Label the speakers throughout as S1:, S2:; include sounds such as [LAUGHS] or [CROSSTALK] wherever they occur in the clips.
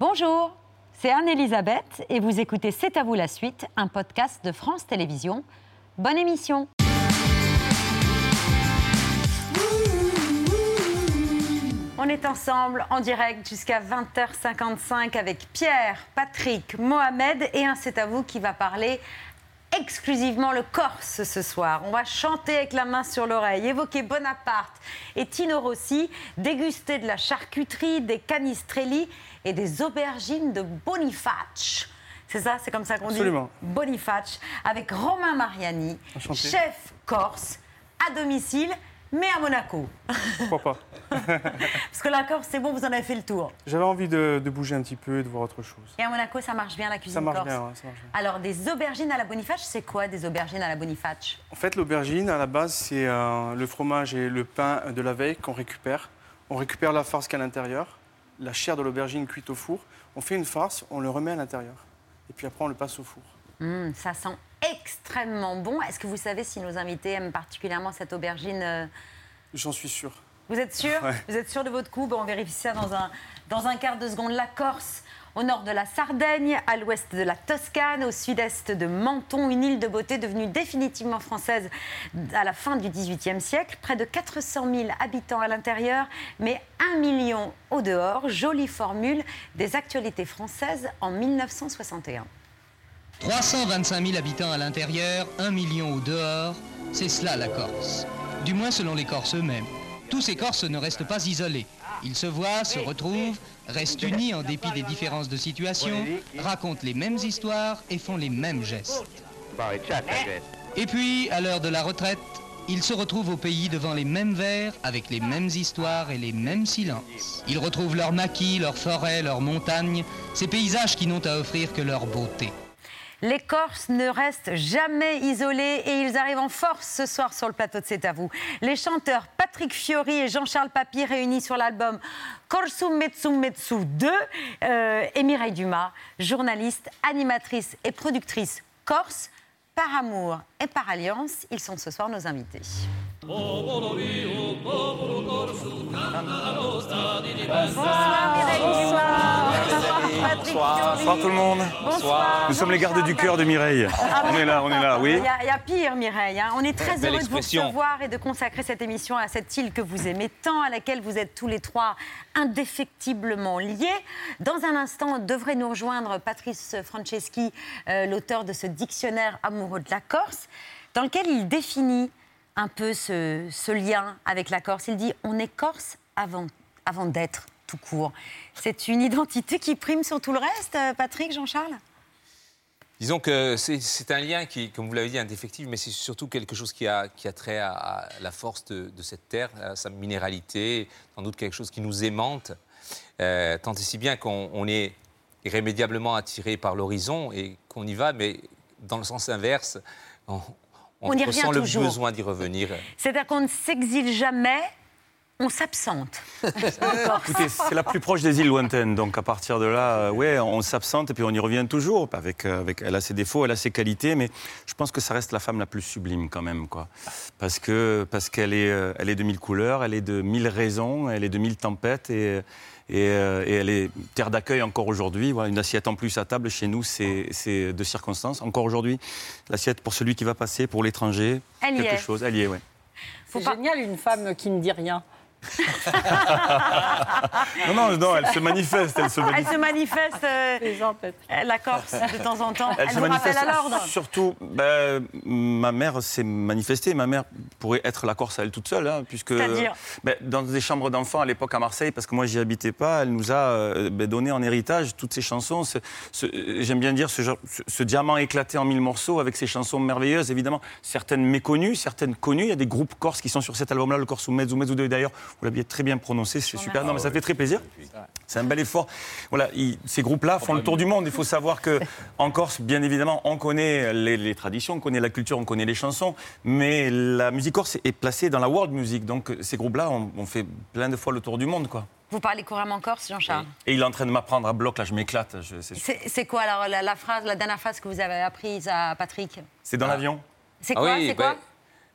S1: Bonjour, c'est Anne-Elisabeth et vous écoutez C'est à vous la suite, un podcast de France Télévisions. Bonne émission On est ensemble en direct jusqu'à 20h55 avec Pierre, Patrick, Mohamed et un C'est à vous qui va parler exclusivement le Corse ce soir. On va chanter avec la main sur l'oreille, évoquer Bonaparte et Tino Rossi, déguster de la charcuterie, des canistrelli et des aubergines de Boniface. C'est ça, c'est comme ça qu'on dit
S2: Absolument.
S1: Boniface, avec Romain Mariani,
S2: Enchanté.
S1: chef corse, à domicile, mais à Monaco.
S2: Pourquoi pas [LAUGHS]
S1: Parce que la Corse, c'est bon, vous en avez fait le tour.
S2: J'avais envie de, de bouger un petit peu et de voir autre chose.
S1: Et à Monaco, ça marche bien la cuisine
S2: Ça marche
S1: corse
S2: bien, ouais, ça marche bien.
S1: Alors, des aubergines à la Boniface, c'est quoi des aubergines à la Boniface?
S2: En fait, l'aubergine, à la base, c'est euh, le fromage et le pain de la veille qu'on récupère. On récupère la farce qu'il y a à l'intérieur, la chair de l'aubergine cuite au four. On fait une farce, on le remet à l'intérieur. Et puis après, on le passe au four.
S1: Hum, ça sent extrêmement bon. Est-ce que vous savez si nos invités aiment particulièrement cette aubergine euh,
S2: J'en suis sûr.
S1: Vous êtes sûr
S2: Ouais.
S1: Vous êtes sûr de votre coup? Bon, On vérifie ça dans un, dans un quart de seconde. La Corse, au nord de la Sardaigne, à l'ouest de la Toscane, au sud-est de Menton, une île de beauté devenue définitivement française à la fin du XVIIIe siècle. Près de 400 000 habitants à l'intérieur, mais 1 million au dehors. Jolie formule des actualités françaises en 1961.
S3: 325 000 habitants à l'intérieur, 1 million au dehors, c'est cela la Corse. Du moins selon les Corses eux-mêmes. Tous ces Corses ne restent pas isolés. Ils se voient, se retrouvent, restent unis en dépit des différences de situation, racontent les mêmes histoires et font les mêmes gestes. Et puis, à l'heure de la retraite, ils se retrouvent au pays devant les mêmes vers, avec les mêmes histoires et les mêmes silences. Ils retrouvent leurs maquis, leurs forêts, leurs montagnes, ces paysages qui n'ont à offrir que leur beauté.
S1: Les Corses ne restent jamais isolés et ils arrivent en force ce soir sur le plateau de C'est à vous. Les chanteurs Patrick Fiori et Jean-Charles Papy réunis sur l'album Korsum Metsum Metsu 2 euh, et Mireille Dumas, journaliste, animatrice et productrice corse. Par amour et par alliance, ils sont ce soir nos invités. Bonsoir Mireille Dumas. Bonsoir Patrick Fiori.
S4: Bonsoir tout le monde.
S1: Bonsoir.
S4: Nous sommes les gardes du cœur de Mireille. On est là, on est là, oui.
S1: Il y a, il y a pire, Mireille. hein. On est très
S5: Belle
S1: heureux de vous recevoir et de consacrer cette émission à cette île que vous aimez tant, à laquelle vous êtes tous les trois indéfectiblement liés. Dans un instant, devrait nous rejoindre Patrice Franceschi, euh, l'auteur de ce dictionnaire amoureux de la Corse, dans lequel il définit un peu ce, lien avec la Corse. Il dit on est Corse avant, d'être tout court. C'est une identité qui prime sur tout le reste, Patrick, Jean-Charles?
S5: Disons que c'est- un lien qui, comme vous l'avez dit, indéfectible, mais c'est surtout quelque chose qui a, trait à, la force de, cette terre, à sa minéralité, sans doute quelque chose qui nous aimante, euh, tant et si bien qu'on on est irrémédiablement attiré par l'horizon et qu'on y va, mais dans le sens inverse, On
S1: y revient
S5: le
S1: toujours.
S5: besoin d'y revenir.
S1: C'est-à-dire qu'on ne s'exile jamais, on s'absente. [LAUGHS]
S4: Écoutez, c'est la plus proche des îles lointaines. Donc à partir de là, euh, ouais, on s'absente et puis on y revient toujours. Avec, euh, avec, elle a ses défauts, elle a ses qualités, mais je pense que ça reste la femme la plus sublime quand même, quoi. Parce que parce qu'elle est, euh, elle est de mille couleurs, elle est de mille raisons, elle est de mille tempêtes et et, euh, et elle est terre d'accueil encore aujourd'hui. Voilà, une assiette en plus à table chez nous, c'est c'est de circonstance. Encore aujourd'hui, l'assiette pour celui qui va passer, pour l'étranger, quelque
S1: est.
S4: chose. Elle y est, ouais.
S1: Faut
S6: C'est
S1: pas-
S6: génial, une femme qui ne dit rien. [LAUGHS]
S4: Non, non, non, elle se manifeste, elle se
S1: Elle
S4: manifeste.
S1: se manifeste, euh,
S6: Les gens, Patrick.
S1: la Corse, de temps en temps. Elle,
S4: Elle se manifeste
S1: à l'ordre.
S4: surtout. ben, ma mère s'est manifestée. Ma mère pourrait être la Corse à elle toute seule, hein, puisque ben, dans des chambres d'enfants à l'époque à Marseille, parce que moi j'y habitais pas, elle nous a euh, ben, donné en héritage toutes ces chansons. ce- ce- J'aime bien dire ce, genre- ce- ce diamant éclaté en mille morceaux avec ces chansons merveilleuses, évidemment certaines méconnues, certaines connues. Il y a des groupes corses qui sont sur cet album-là, le Corse ou Mezzo Mezzo Deux, d'ailleurs. Vous l'avez très bien prononcé, c'est super. Non, mais ça fait très plaisir. C'est un bel effort. Voilà, ils- ces groupes-là font le tour du monde. Il faut savoir que [LAUGHS] en Corse, bien évidemment, on connaît les, les traditions, on connaît la culture, on connaît les chansons, mais la musique corse est placée dans la world music. Donc ces groupes-là ont, ont fait plein de fois le tour du monde, quoi.
S1: Vous parlez couramment corse, Jean-Charles
S4: Et il est en train de m'apprendre à bloc, là, je m'éclate. c'est-
S1: quoi alors la, la phrase, la dernière phrase que vous avez apprise à Patrick
S4: C'est dans l'avion
S1: C'est
S5: Ah
S1: quoi
S5: oui,
S1: C'est quoi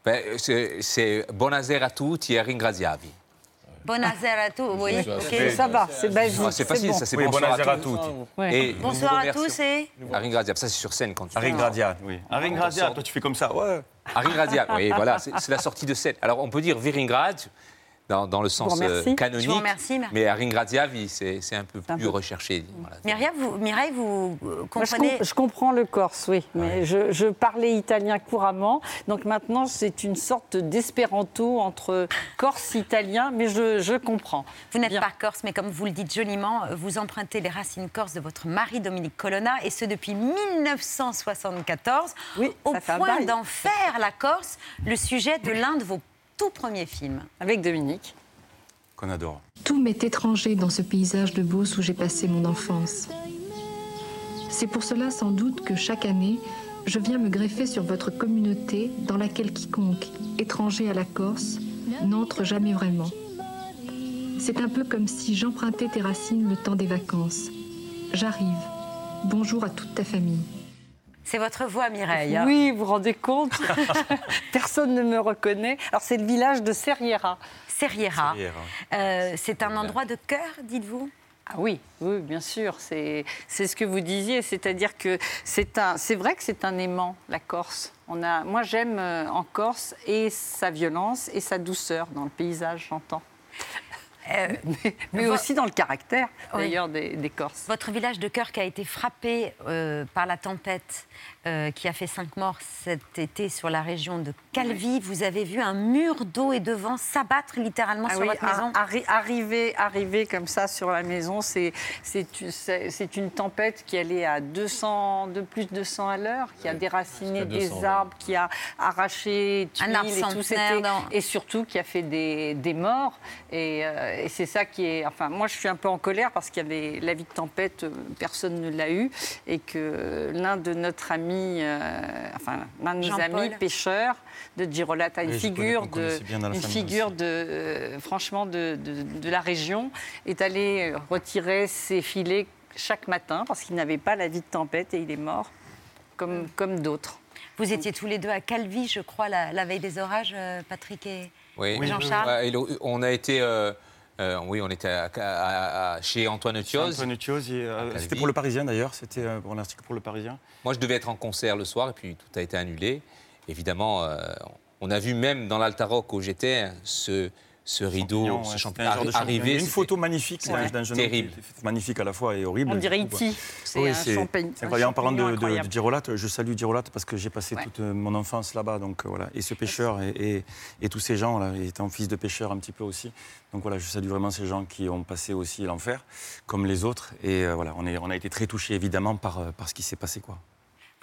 S5: ben- ben, c'est- c'est Buonasera a tutti e ringraziavi.
S1: Buonasera à tous. Oui, ok.
S6: Ça va, c'est basique.
S5: Ah, c'est facile,
S6: bon.
S5: ça c'est
S4: Oui,
S5: bonsoir
S4: buonasera
S5: à tous.
S6: Ouais.
S5: Et
S1: Bonsoir à tous et
S5: Arin Gradia, ça c'est sur scène quand tu
S4: Arin Gradia, oui. Arin Gradia, toi tu fais comme ça, ouais.
S5: Arin Gradia, oui, voilà, c'est c'est la sortie de scène. Alors on peut dire Viringrad dans, dans le sens
S6: vous
S5: euh, canonique,
S1: Je vous remercie,
S5: mais Arin Gradia, oui, c'est c'est un peu
S6: un
S5: plus
S6: peu-
S5: recherché. voilà.
S1: Mireille, vous, Mireille, vous euh,
S6: Moi, je,
S1: comprenez
S6: com- je comprends le corse, oui, mais je, je parlais italien couramment, donc maintenant c'est une sorte d'espéranto entre corse italien, mais je, je comprends.
S1: Vous n'êtes
S6: Bien.
S1: pas corse, mais comme vous le dites joliment, vous empruntez les racines corses de votre mari Dominique Colonna, et ce depuis 1974,
S6: Oui,
S1: au point d'en faire la Corse le sujet de l'un de vos tout premiers films.
S6: Avec Dominique.
S4: Qu'on adore.
S7: Tout m'est étranger dans ce paysage de Beauce où j'ai passé mon enfance. C'est pour cela sans doute que chaque année, je viens me greffer sur votre communauté dans laquelle quiconque, étranger à la Corse, n'entre jamais vraiment. C'est un peu comme si j'empruntais tes racines le temps des vacances. J'arrive. Bonjour à toute ta famille.
S1: C'est votre voix, Mireille. hein
S6: Oui, vous vous rendez compte? [LAUGHS] Personne ne me reconnaît. Alors c'est le village de Serriera.
S1: Serriera. Euh, c'est un endroit de cœur, dites-vous?
S6: Ah oui, oui, bien sûr, c'est c'est ce que vous disiez, c'est-à-dire que c'est un, c'est vrai que c'est un aimant, la Corse. On a, moi, j'aime euh, en Corse et sa violence et sa douceur dans le paysage, j'entends.
S1: Euh,
S6: Mais, aussi dans le caractère,
S1: Oui.
S6: d'ailleurs, des, des Corses.
S1: Votre village de cœur qui a été frappé euh, par la tempête euh, qui a fait cinq morts cet été sur la région de Calvi, vous avez vu un mur d'eau et de vent s'abattre littéralement
S6: Ah
S1: sur
S6: oui,
S1: votre maison
S6: ar- arri- arriver, arriver comme ça sur la maison, c'est c'est une- tempête qui allait à 200, de plus de 200 à l'heure, qui a
S8: 200,
S6: des
S8: ouais.
S6: arbres, qui a arraché
S1: Un arbre
S6: tuiles et tout, et surtout qui a fait des, des morts. Et, euh, et c'est ça qui est. Enfin, moi, je suis un peu en colère parce qu'il y avait la vie de tempête, euh, personne ne l'a eu, et que l'un de notre ami, euh, enfin, l'un de nos amis pêcheurs de Girolata, a une
S4: Oui, connais-
S6: figure de, une figure
S4: aussi.
S6: de, euh, franchement, de, de- de la région, est allé retirer ses filets chaque matin parce qu'il n'avait pas la vie de tempête et il est mort, comme, comme d'autres.
S1: Vous étiez tous les deux à Calvi, je crois, la, la veille des orages, euh, Patrick et,
S5: Oui.
S1: Jean-Charles.
S5: Le- on a été, euh, euh, oui, on était à- à- à- chez Antoine Utioz.
S4: Antoine euh, c'était pour le Parisien d'ailleurs, c'était euh, pour un article pour le Parisien.
S5: Moi, je devais être en concert le soir et puis tout a été annulé. Évidemment, euh, on a vu même dans l'Altaroc où j'étais ce, ce rideau,
S4: Champignon,
S5: ce champignon arrivé.
S4: Une photo magnifique d'un
S5: Ouais.
S4: d'un jeune homme
S5: Terrible.
S4: était magnifique à la fois et horrible.
S6: On dirait Iti. C'est
S4: Oui,
S6: un
S4: c'est
S6: champagne.
S4: c'est
S6: un
S4: incroyable. En parlant de, de, Girolat, je salue Girolat parce que j'ai passé
S6: Ouais.
S4: toute euh, mon enfance là-bas. Donc euh, voilà. Et ce pêcheur et, et- et tous ces gens là, étant fils de pêcheur un petit peu aussi. Donc voilà, je salue vraiment ces gens qui ont passé aussi l'enfer, comme les autres. Et euh, voilà, on, est, on a été très touchés évidemment par, par ce qui s'est passé quoi.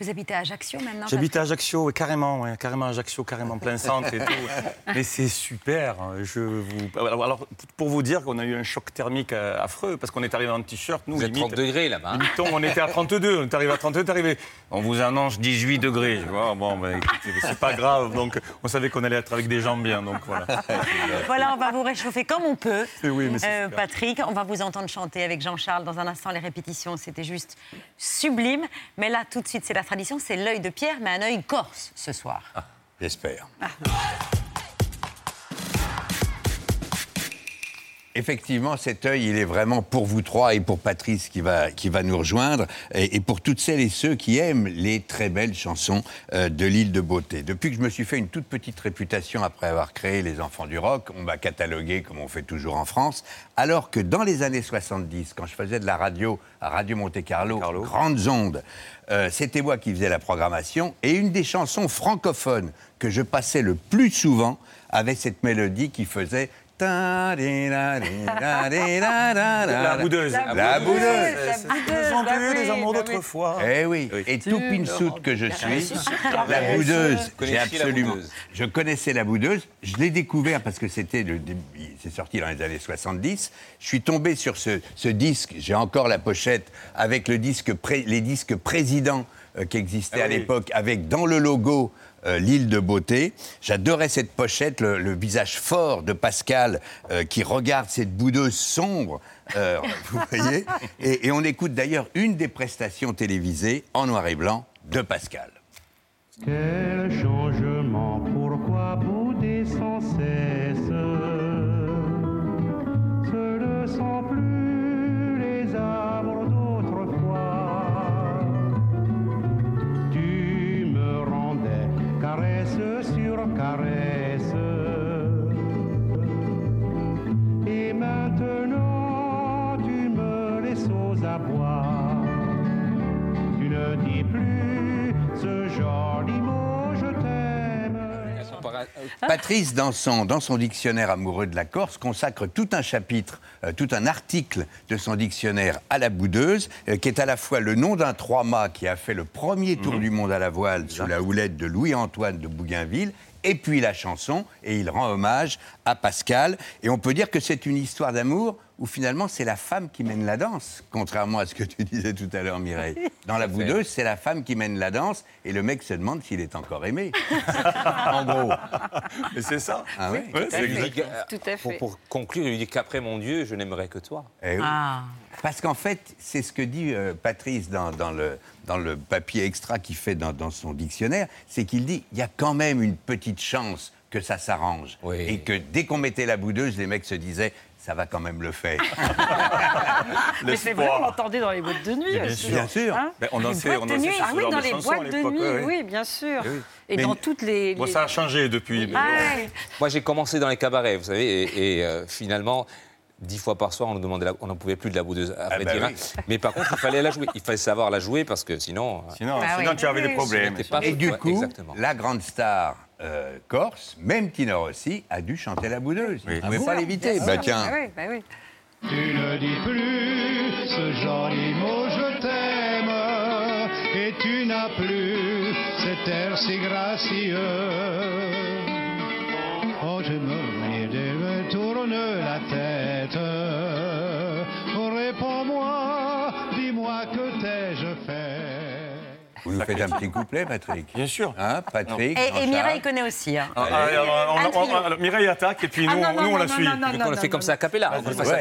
S1: Vous habitez à Ajaccio maintenant
S4: J'habite à Ajaccio, ouais, carrément, ouais, carrément à Ajaccio, carrément plein [LAUGHS] centre et tout. Mais c'est super. Je vous... Alors, pour vous dire qu'on a eu un choc thermique euh, affreux, parce qu'on est arrivé en t-shirt, nous,
S5: Vous êtes 30
S4: limite,
S5: degrés là-bas. hein.
S4: On était à 32, on est arrivé à 32, on arrivé. On vous annonce 18 degrés. Vois, bon, ben, écoutez, c'est pas grave. Donc, on savait qu'on allait être avec des gens bien, donc voilà. [LAUGHS]
S1: Voilà, on va vous réchauffer comme on peut.
S4: Oui, mais
S1: Euh. Patrick, on va vous entendre chanter avec Jean-Charles dans un instant. Les répétitions, c'était juste sublime. Mais là, tout de suite, c'est la tradition, c'est l'œil de Pierre, mais un œil corse ce soir.
S8: J'espère. Effectivement, cet œil, il est vraiment pour vous trois et pour Patrice qui va, qui va nous rejoindre, et, et pour toutes celles et ceux qui aiment les très belles chansons euh, de l'île de Beauté. Depuis que je me suis fait une toute petite réputation après avoir créé Les Enfants du Rock, on m'a catalogué comme on fait toujours en France, alors que dans les années 70, quand je faisais de la radio à Radio Monte-Carlo,
S4: Carlo.
S8: grandes ondes, euh, c'était moi qui faisais la programmation, et une des chansons francophones que je passais le plus souvent avait cette mélodie qui faisait la
S4: La boudeuse.
S8: La boudeuse.
S4: Ils ont
S6: bah
S4: les
S6: oui,
S4: amours
S6: bah
S4: d'autrefois.
S8: Eh oui, et tout pinsout que je suis, la boudeuse, j'ai absolument. Je connaissais la boudeuse, je l'ai découvert parce que c'était le début- c'est sorti dans les années 70. Je suis tombé sur ce, ce disque, j'ai encore la pochette avec le disque pré- les disques présidents euh, qui existaient
S4: Ah
S8: à
S4: oui.
S8: l'époque, avec dans le logo euh, l'île de beauté. J'adorais cette pochette, le, visage fort de Pascal euh, qui regarde cette boudeuse sombre. euh, [LAUGHS] vous voyez et, et on écoute d'ailleurs une des prestations télévisées en noir et blanc de Pascal.
S9: Quel changement, Sur caresse, Et maintenant, tu me laisses aux abois. Tu ne dis plus ce joli mot.
S8: Patrice, dans son, dans son dictionnaire amoureux de la Corse, consacre tout un chapitre, euh, tout un article de son dictionnaire à la boudeuse, euh, qui est à la fois le nom d'un trois-mâts qui a fait le premier tour du monde à la voile sous la houlette de Louis-Antoine de Bougainville, et puis la chanson, et il rend hommage à Pascal. Et on peut dire que c'est une histoire d'amour où finalement c'est la femme qui mène la danse, contrairement à ce que tu disais tout à l'heure, Mireille. Dans la boudeuse, c'est la femme qui mène la danse, et le mec se demande s'il est encore aimé. [LAUGHS] en gros.
S4: Mais c'est ça.
S8: Ah ouais
S4: Ouais,
S5: dit, euh,
S6: Tout à
S5: Pour,
S6: fait.
S5: pour conclure, il lui dit qu'après mon Dieu, je n'aimerais que toi.
S8: Eh oui.
S1: Ah.
S8: Parce qu'en fait, c'est ce que dit euh, Patrice dans, dans le, dans le papier extra qu'il fait dans, dans son dictionnaire, c'est qu'il dit il y a quand même une petite chance que ça s'arrange.
S5: Oui.
S8: Et que dès qu'on mettait la boudeuse, les mecs se disaient ça va quand même le faire. [LAUGHS]
S6: Mais c'est vrai, on l'entendait dans les boîtes de nuit.
S4: bien sûr.
S8: Bien sûr.
S6: Hein
S4: Ben, on
S6: Les
S4: dansait,
S6: boîtes
S4: on
S6: nuit.
S4: sur
S6: Ah oui, dans les boîtes de nuit, oui, bien sûr.
S4: oui.
S6: Et
S8: Mais-
S6: dans toutes les.
S4: Bon,
S6: les-
S4: ça a changé depuis. mais-
S6: Ah ouais.
S5: Moi, j'ai commencé dans les cabarets, vous savez, et, et, euh, finalement, dix fois par soir, on nous demandait, la- on n'en pouvait plus de la boudeuse, à vrai
S8: bah oui.
S5: hein. Mais par contre, il fallait la jouer. Il fallait savoir la jouer parce que sinon. euh,
S4: Sinon,
S1: Bah
S4: sinon
S1: oui.
S4: tu avais des problèmes.
S8: Et du coup,
S5: exactement.
S8: la grande star euh, corse, même Tina Rossi, a dû chanter la boudeuse.
S4: Oui.
S8: Vous ne pouvez pas l'éviter. Bah tiens.
S6: Ah oui, bah oui.
S9: Tu ne dis plus ce joli mot, je t'aime. Et tu n'as plus cet air si gracieux. Oh, je me, je me tourne la tête. Réponds-moi, dis-moi que t'ai-je fait?
S8: Vous nous faites un petit couplet, Patrick
S4: Bien sûr.
S8: Hein, Patrick
S1: Et, Mireille connaît aussi. hein.
S4: Ah, alors, on-
S1: Un
S4: on-
S1: trio.
S4: alors, Mireille attaque et puis nous,
S6: Ah, non, non,
S4: nous, on
S6: non,
S4: la suit.
S6: non, non,
S5: Donc on le fait comme ça à ça.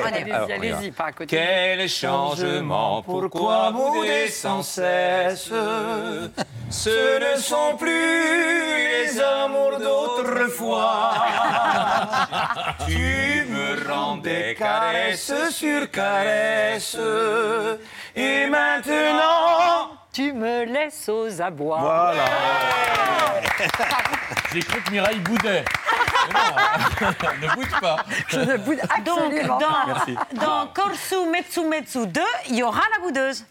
S6: Allez-y, par à côté.
S5: Quel changement, pourquoi bouder sans cesse Ce ne sont plus les amours d'autrefois. [LAUGHS] tu me rends des caresses sur caresses. Et maintenant.
S6: Tu me laisses aux abois.
S4: Voilà.
S10: J'ai cru que Mireille boudait. Non, [LAUGHS] ne boude pas.
S6: Je ne boude
S1: Donc,
S6: absolument pas.
S1: dans, dans Korsu Metsu Metsu 2, il y aura la boudeuse.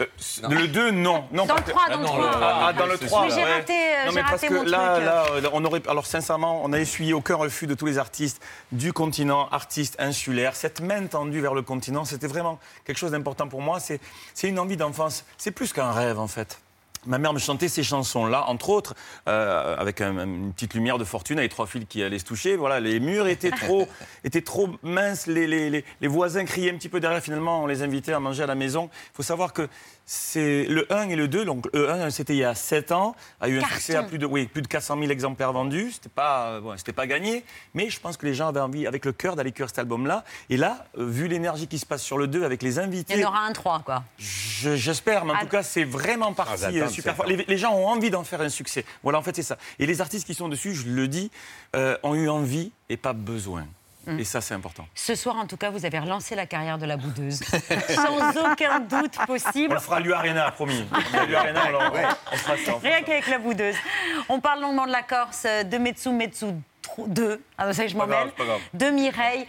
S4: Euh, le 2, non. non
S1: Dans le
S4: que-
S1: 3, dans le
S10: non,
S1: 3.
S10: le-
S4: Ah, ah, dans le
S10: Oui,
S4: 3,
S1: j'ai
S4: ouais.
S1: raté, euh,
S4: Non,
S1: j'ai
S4: mais parce
S1: raté
S4: que
S1: mon
S4: là,
S1: truc.
S4: là, euh, on aurait, alors sincèrement, on a essuyé aucun refus de tous les artistes du continent, artistes insulaires. Cette main tendue vers le continent, c'était vraiment quelque chose d'important pour moi. C'est c'est une envie d'enfance. C'est plus qu'un rêve, en fait. Ma mère me chantait ces chansons-là, entre autres, euh, avec un- une petite lumière de fortune, avec trois fils qui allaient se toucher. Voilà, les murs étaient trop, [LAUGHS] étaient trop minces, les, les- les- les voisins criaient un petit peu derrière. Finalement, on les invitait à manger à la maison. Il faut savoir que c'est le 1 et le 2. Donc, le 1, c'était il y a 7 ans, a eu un
S1: Carton.
S4: succès à plus de, oui, plus de 400 000 exemplaires vendus. C'était pas, euh, bon, c'était pas gagné, mais je pense que les gens avaient envie, avec le cœur, d'aller cuire cet album-là. Et là, euh, vu l'énergie qui se passe sur le 2 avec les invités,
S1: Il y en aura un 3, quoi.
S4: je- J'espère, mais en
S1: Ah.
S4: tout cas, c'est vraiment parti
S8: Ah,
S4: euh,
S8: j'attends de
S4: super fort. Les, les gens ont envie d'en faire un succès. Voilà, en fait, c'est ça. Et les artistes qui sont dessus, je le dis, euh, ont eu envie et pas besoin.
S1: Mm.
S4: Et ça, c'est important.
S1: Ce soir, en tout cas, vous avez relancé la carrière de la boudeuse. [LAUGHS] Sans aucun doute
S4: On
S1: possible.
S4: le fera à l'U-Arena, promis. [LAUGHS] À l'U-Arena, on, on fera ça. on
S1: Rien qu'avec la boudeuse. On parle longuement de la Corse, de Metsu Metsu 2. Ah, ça, je m'en mêle. De Mireille.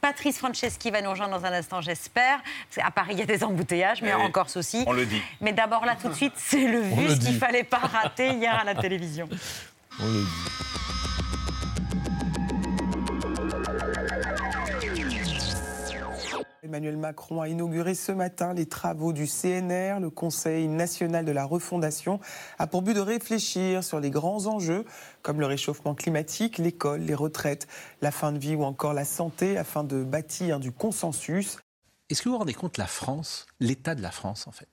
S1: Patrice Franceschi va nous rejoindre dans un instant, j'espère. Qu'à Paris, il y a des embouteillages, mais
S4: Eh
S1: en Corse aussi.
S4: On le dit.
S1: Mais d'abord, là, tout de suite, c'est le vu qu'il
S10: dit.
S1: fallait pas rater hier à la télévision.
S10: On le dit.
S11: Emmanuel Macron a inauguré ce matin les travaux du CNR. Le Conseil national de la refondation a pour but de réfléchir sur les grands enjeux comme le réchauffement climatique, l'école, les retraites, la fin de vie ou encore la santé afin de bâtir du consensus.
S10: Est-ce que vous vous rendez compte la France, l'état de la France en fait?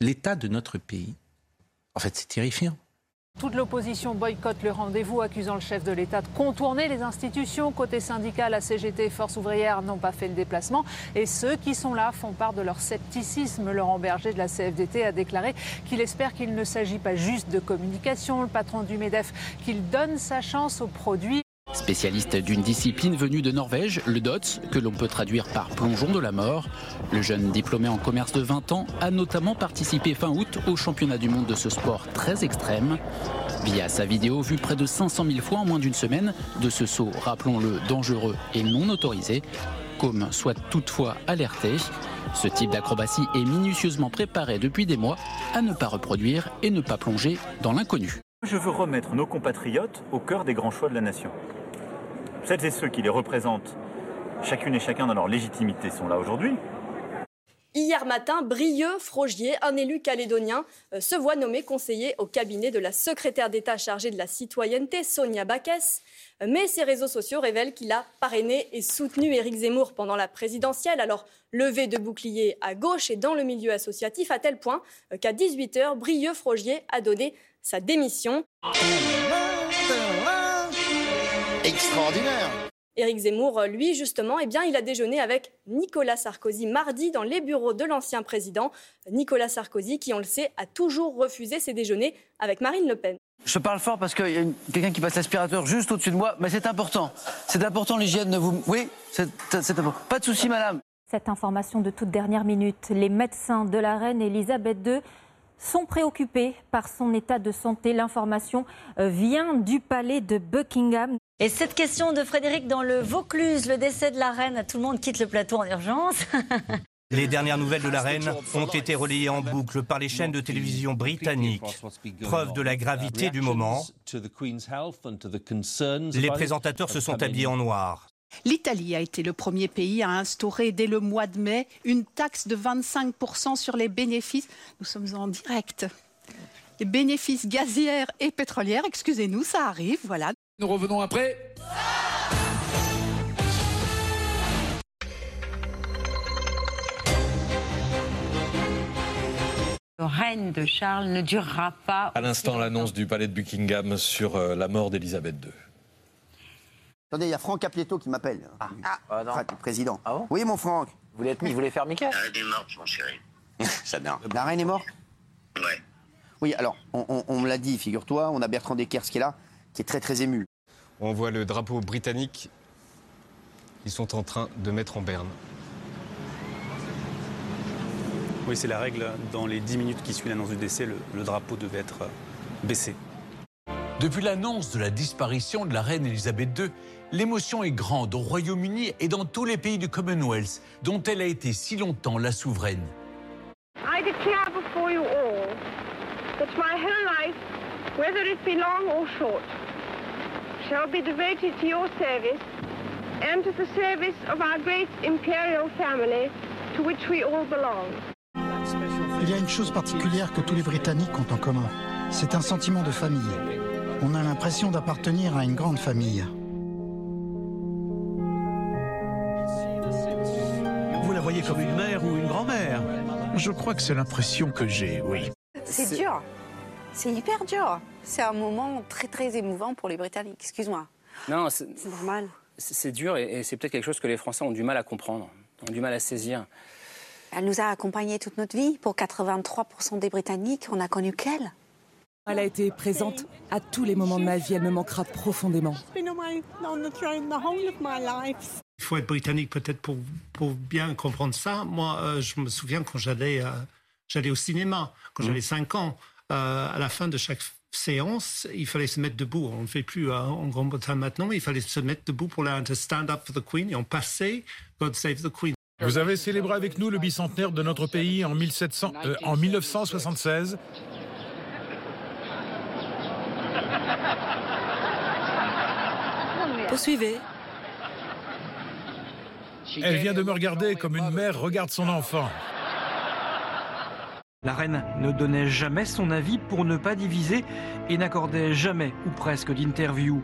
S10: L'état de notre pays, en fait c'est terrifiant.
S12: Toute l'opposition boycotte le rendez-vous, accusant le chef de l'État de contourner les institutions. Côté syndical, la CGT et Force ouvrière n'ont pas fait le déplacement. Et ceux qui sont là font part de leur scepticisme. Laurent Berger de la CFDT a déclaré qu'il espère qu'il ne s'agit pas juste de communication. Le patron du MEDEF, qu'il donne sa chance aux produits.
S13: Spécialiste d'une discipline venue de Norvège, le DOTS, que l'on peut traduire par plongeon de la mort, le jeune diplômé en commerce de 20 ans a notamment participé fin août au championnat du monde de ce sport très extrême. Via sa vidéo vue près de 500 000 fois en moins d'une semaine de ce saut, rappelons-le, dangereux et non autorisé, côme soit toutefois alerté. Ce type d'acrobatie est minutieusement préparé depuis des mois à ne pas reproduire et ne pas plonger dans l'inconnu.
S14: Je veux remettre nos compatriotes au cœur des grands choix de la nation. Celles et ceux qui les représentent, chacune et chacun dans leur légitimité, sont là aujourd'hui.
S15: Hier matin, Brieux Frogier, un élu calédonien, euh, se voit nommé conseiller au cabinet de la secrétaire d'État chargée de la citoyenneté, Sonia Baquès. Mais ses réseaux sociaux révèlent qu'il a parrainé et soutenu Éric Zemmour pendant la présidentielle. Alors, levé de bouclier à gauche et dans le milieu associatif, à tel point euh, qu'à 18h, Brieux Frogier a donné sa démission.
S16: Extraordinaire
S15: Éric Zemmour, lui, justement, eh bien, il a déjeuné avec Nicolas Sarkozy mardi dans les bureaux de l'ancien président. Nicolas Sarkozy, qui, on le sait, a toujours refusé ses déjeuners avec Marine Le Pen.
S17: Je parle fort parce qu'il y a quelqu'un qui passe l'aspirateur juste au-dessus de moi, mais c'est important. C'est important l'hygiène de vous. Oui, c'est c'est important. Pas de souci, madame.
S18: Cette information de toute dernière minute, les médecins de la reine Elisabeth II sont préoccupés par son état de santé. L'information euh, vient du palais de Buckingham.
S19: Et cette question de Frédéric dans le Vaucluse, le décès de la reine, tout le monde quitte le plateau en urgence. [LAUGHS]
S20: Les dernières nouvelles de la reine ont été relayées en boucle par les chaînes de télévision britanniques. Preuve de la gravité du moment, les présentateurs se sont habillés en noir.
S21: L'Italie a été le premier pays à instaurer dès le mois de mai une taxe de 25% sur les bénéfices. Nous sommes en direct. Les bénéfices gazières et pétrolières, excusez-nous, ça arrive, voilà.
S10: Nous revenons après.
S1: Le règne de Charles ne durera pas.
S22: À l'instant, l'annonce du palais de Buckingham sur euh, la mort d'Elisabeth II.
S16: Attendez, il y a Franck Capietto qui m'appelle. Ah, le président. oui, mon Franck. Vous voulez, être, vous voulez faire Mickey
S23: La reine est morte, mon chéri. [LAUGHS]
S16: J'adore. La reine est morte
S23: Ouais.
S16: Oui, alors, on, on- on me l'a dit, figure-toi, on a Bertrand Deckers qui est là, qui est très très ému.
S24: On voit le drapeau britannique. Ils sont en train de mettre en berne.
S25: Oui, c'est la règle. Dans les 10 minutes qui suivent l'annonce du décès, le, le drapeau devait être euh, baissé.
S26: Depuis l'annonce de la disparition de la reine Elisabeth II, l'émotion est grande au Royaume-Uni et dans tous les pays du Commonwealth, dont elle a été si longtemps la souveraine.
S27: I declare before you all that my whole life, whether it be long or short, shall be devoted to your service and to the service of our great imperial family to which we all belong.
S28: Il y a une chose particulière que tous les Britanniques ont en commun. C'est un sentiment de famille. On a l'impression d'appartenir à une grande famille.
S29: Voyez comme une mère ou une grand-mère
S28: Je crois que c'est l'impression que j'ai, oui.
S30: C'est dur. C'est hyper dur. C'est un moment très très émouvant pour les Britanniques. Excuse-moi.
S31: Non, c'est
S30: normal.
S31: c'est- c'est dur et, et c'est peut-être quelque chose que les Français ont du mal à comprendre, ont du mal à saisir.
S30: Elle nous a accompagnés toute notre vie. Pour 83% des Britanniques, on a connu qu'elle.
S32: Elle a été présente à tous les moments de ma vie. Elle me manquera profondément.
S29: Il faut être britannique peut-être pour, pour bien comprendre ça. Moi, euh, je me souviens quand j'allais euh, j'allais au cinéma, quand j'avais 5 ans, euh, à la fin de chaque séance, il fallait se mettre debout. On ne le fait plus hein, en Grande-Bretagne maintenant, mais il fallait se mettre debout pour la to stand up for the Queen et on passait God Save the Queen.
S33: Vous avez célébré avec nous le bicentenaire de notre pays en, 1700, euh, en 1976.
S32: Poursuivez.
S33: Elle vient de me regarder comme une mère regarde son enfant.
S34: La reine ne donnait jamais son avis pour ne pas diviser et n'accordait jamais ou presque d'interview.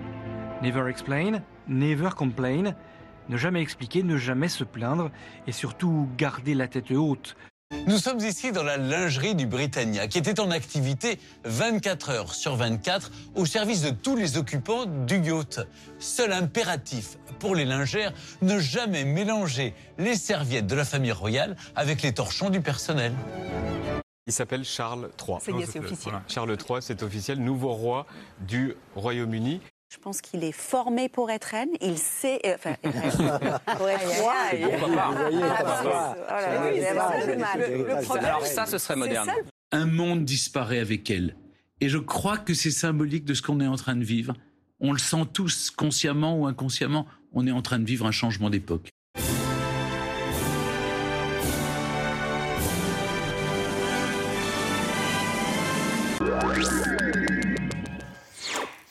S34: Never explain, never complain, ne jamais expliquer, ne jamais se plaindre et surtout garder la tête haute.
S26: Nous sommes ici dans la lingerie du Britannia, qui était en activité 24 heures sur 24 au service de tous les occupants du yacht. Seul impératif pour les lingères, ne jamais mélanger les serviettes de la famille royale avec les torchons du personnel.
S24: Il s'appelle Charles III.
S30: Ça y est, c'est officiel.
S24: Charles III, c'est officiel, nouveau roi du Royaume-Uni.
S30: Je pense qu'il est formé pour être reine. Il sait. euh, Enfin, [LAUGHS] pour être roi. Ah,
S31: Pourquoi pas
S30: c'est- oh là là,
S31: c'est ça, c'est-
S30: problème,
S31: Alors ça, ce serait moderne.
S30: ça,
S13: Un monde disparaît avec elle. Et je crois que c'est symbolique de ce qu'on est en train de vivre. On le sent tous, consciemment ou inconsciemment, on est en train de vivre un changement d'époque.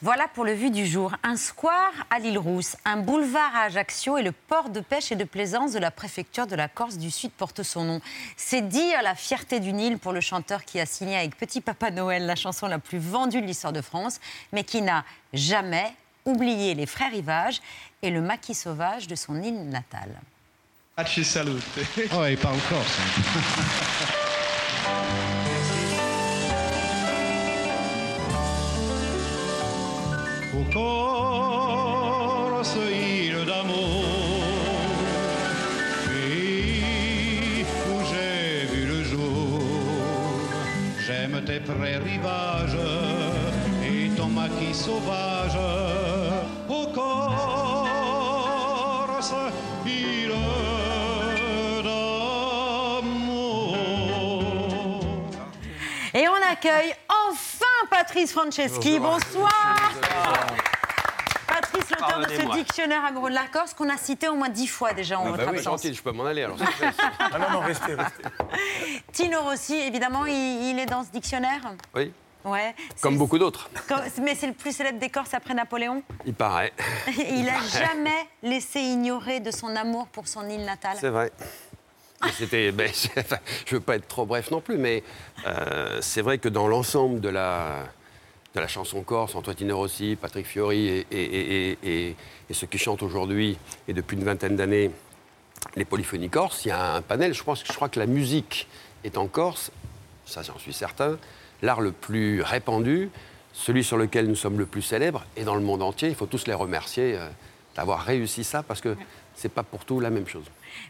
S1: Voilà pour le vu du jour. Un square à l'île Rousse, un boulevard à Ajaccio et le port de pêche et de plaisance de la préfecture de la Corse du Sud portent son nom. C'est dire la fierté du Nil pour le chanteur qui a signé avec Petit Papa Noël la chanson la plus vendue de l'histoire de France, mais qui n'a jamais oublié les frères Rivage et le maquis sauvage de son île natale.
S9: Salute.
S35: Oh, il parle corse. [LAUGHS]
S9: Au Corse, île d'amour, pays où j'ai vu le jour. J'aime tes prairies rivages et ton maquis sauvage. Au Corse, île d'amour.
S1: Et on accueille Patrice Franceschi. Bonsoir. Patrice, l'auteur de ce dictionnaire amoureux de la Corse qu'on a cité au moins dix fois déjà en
S36: Ah
S1: votre
S36: bah oui,
S1: absence.
S36: gentil, je peux m'en aller alors. [LAUGHS]
S9: Ah non, non, restez, restez.
S1: Tino Rossi, évidemment, il, il est dans ce dictionnaire.
S36: Oui,
S1: Ouais.
S36: comme beaucoup d'autres,
S1: Mais c'est le plus célèbre des Corses après Napoléon.
S36: il paraît. [LAUGHS]
S1: Il a jamais laissé ignorer de son amour pour son île natale.
S36: C'est vrai. C'était, ben, [LAUGHS] enfin, je ne veux pas être trop bref non plus, mais euh, c'est vrai que dans l'ensemble de la, de la chanson corse, Antoine Tino Rossi, Patrick Fiori et, et- et- et- et- et ceux qui chantent aujourd'hui, et depuis une vingtaine d'années, les polyphonies corses, il y a un panel. Je, pense, je crois que la musique est en Corse, ça j'en suis certain, l'art le plus répandu, celui sur lequel nous sommes le plus célèbres, et dans le monde entier, il faut tous les remercier euh, d'avoir réussi ça, parce que c'est pas pour tout la même chose.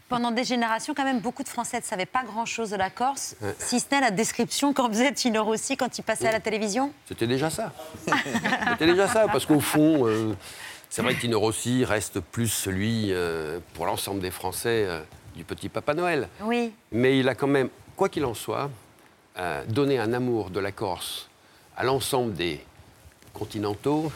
S1: Pendant des générations, quand même, beaucoup de Français ne savaient pas grand-chose de la Corse,
S36: Ouais.
S1: si ce n'est la description qu'en faisait Tino Rossi quand il passait à la télévision.
S36: C'était déjà ça. [LAUGHS] C'était déjà ça, parce qu'au fond, euh, c'est vrai que Tino Rossi reste plus celui, euh, pour l'ensemble des Français, euh, du petit Papa Noël.
S1: Oui.
S36: Mais il a quand même, quoi qu'il en soit, donné un amour de la Corse à l'ensemble des continentaux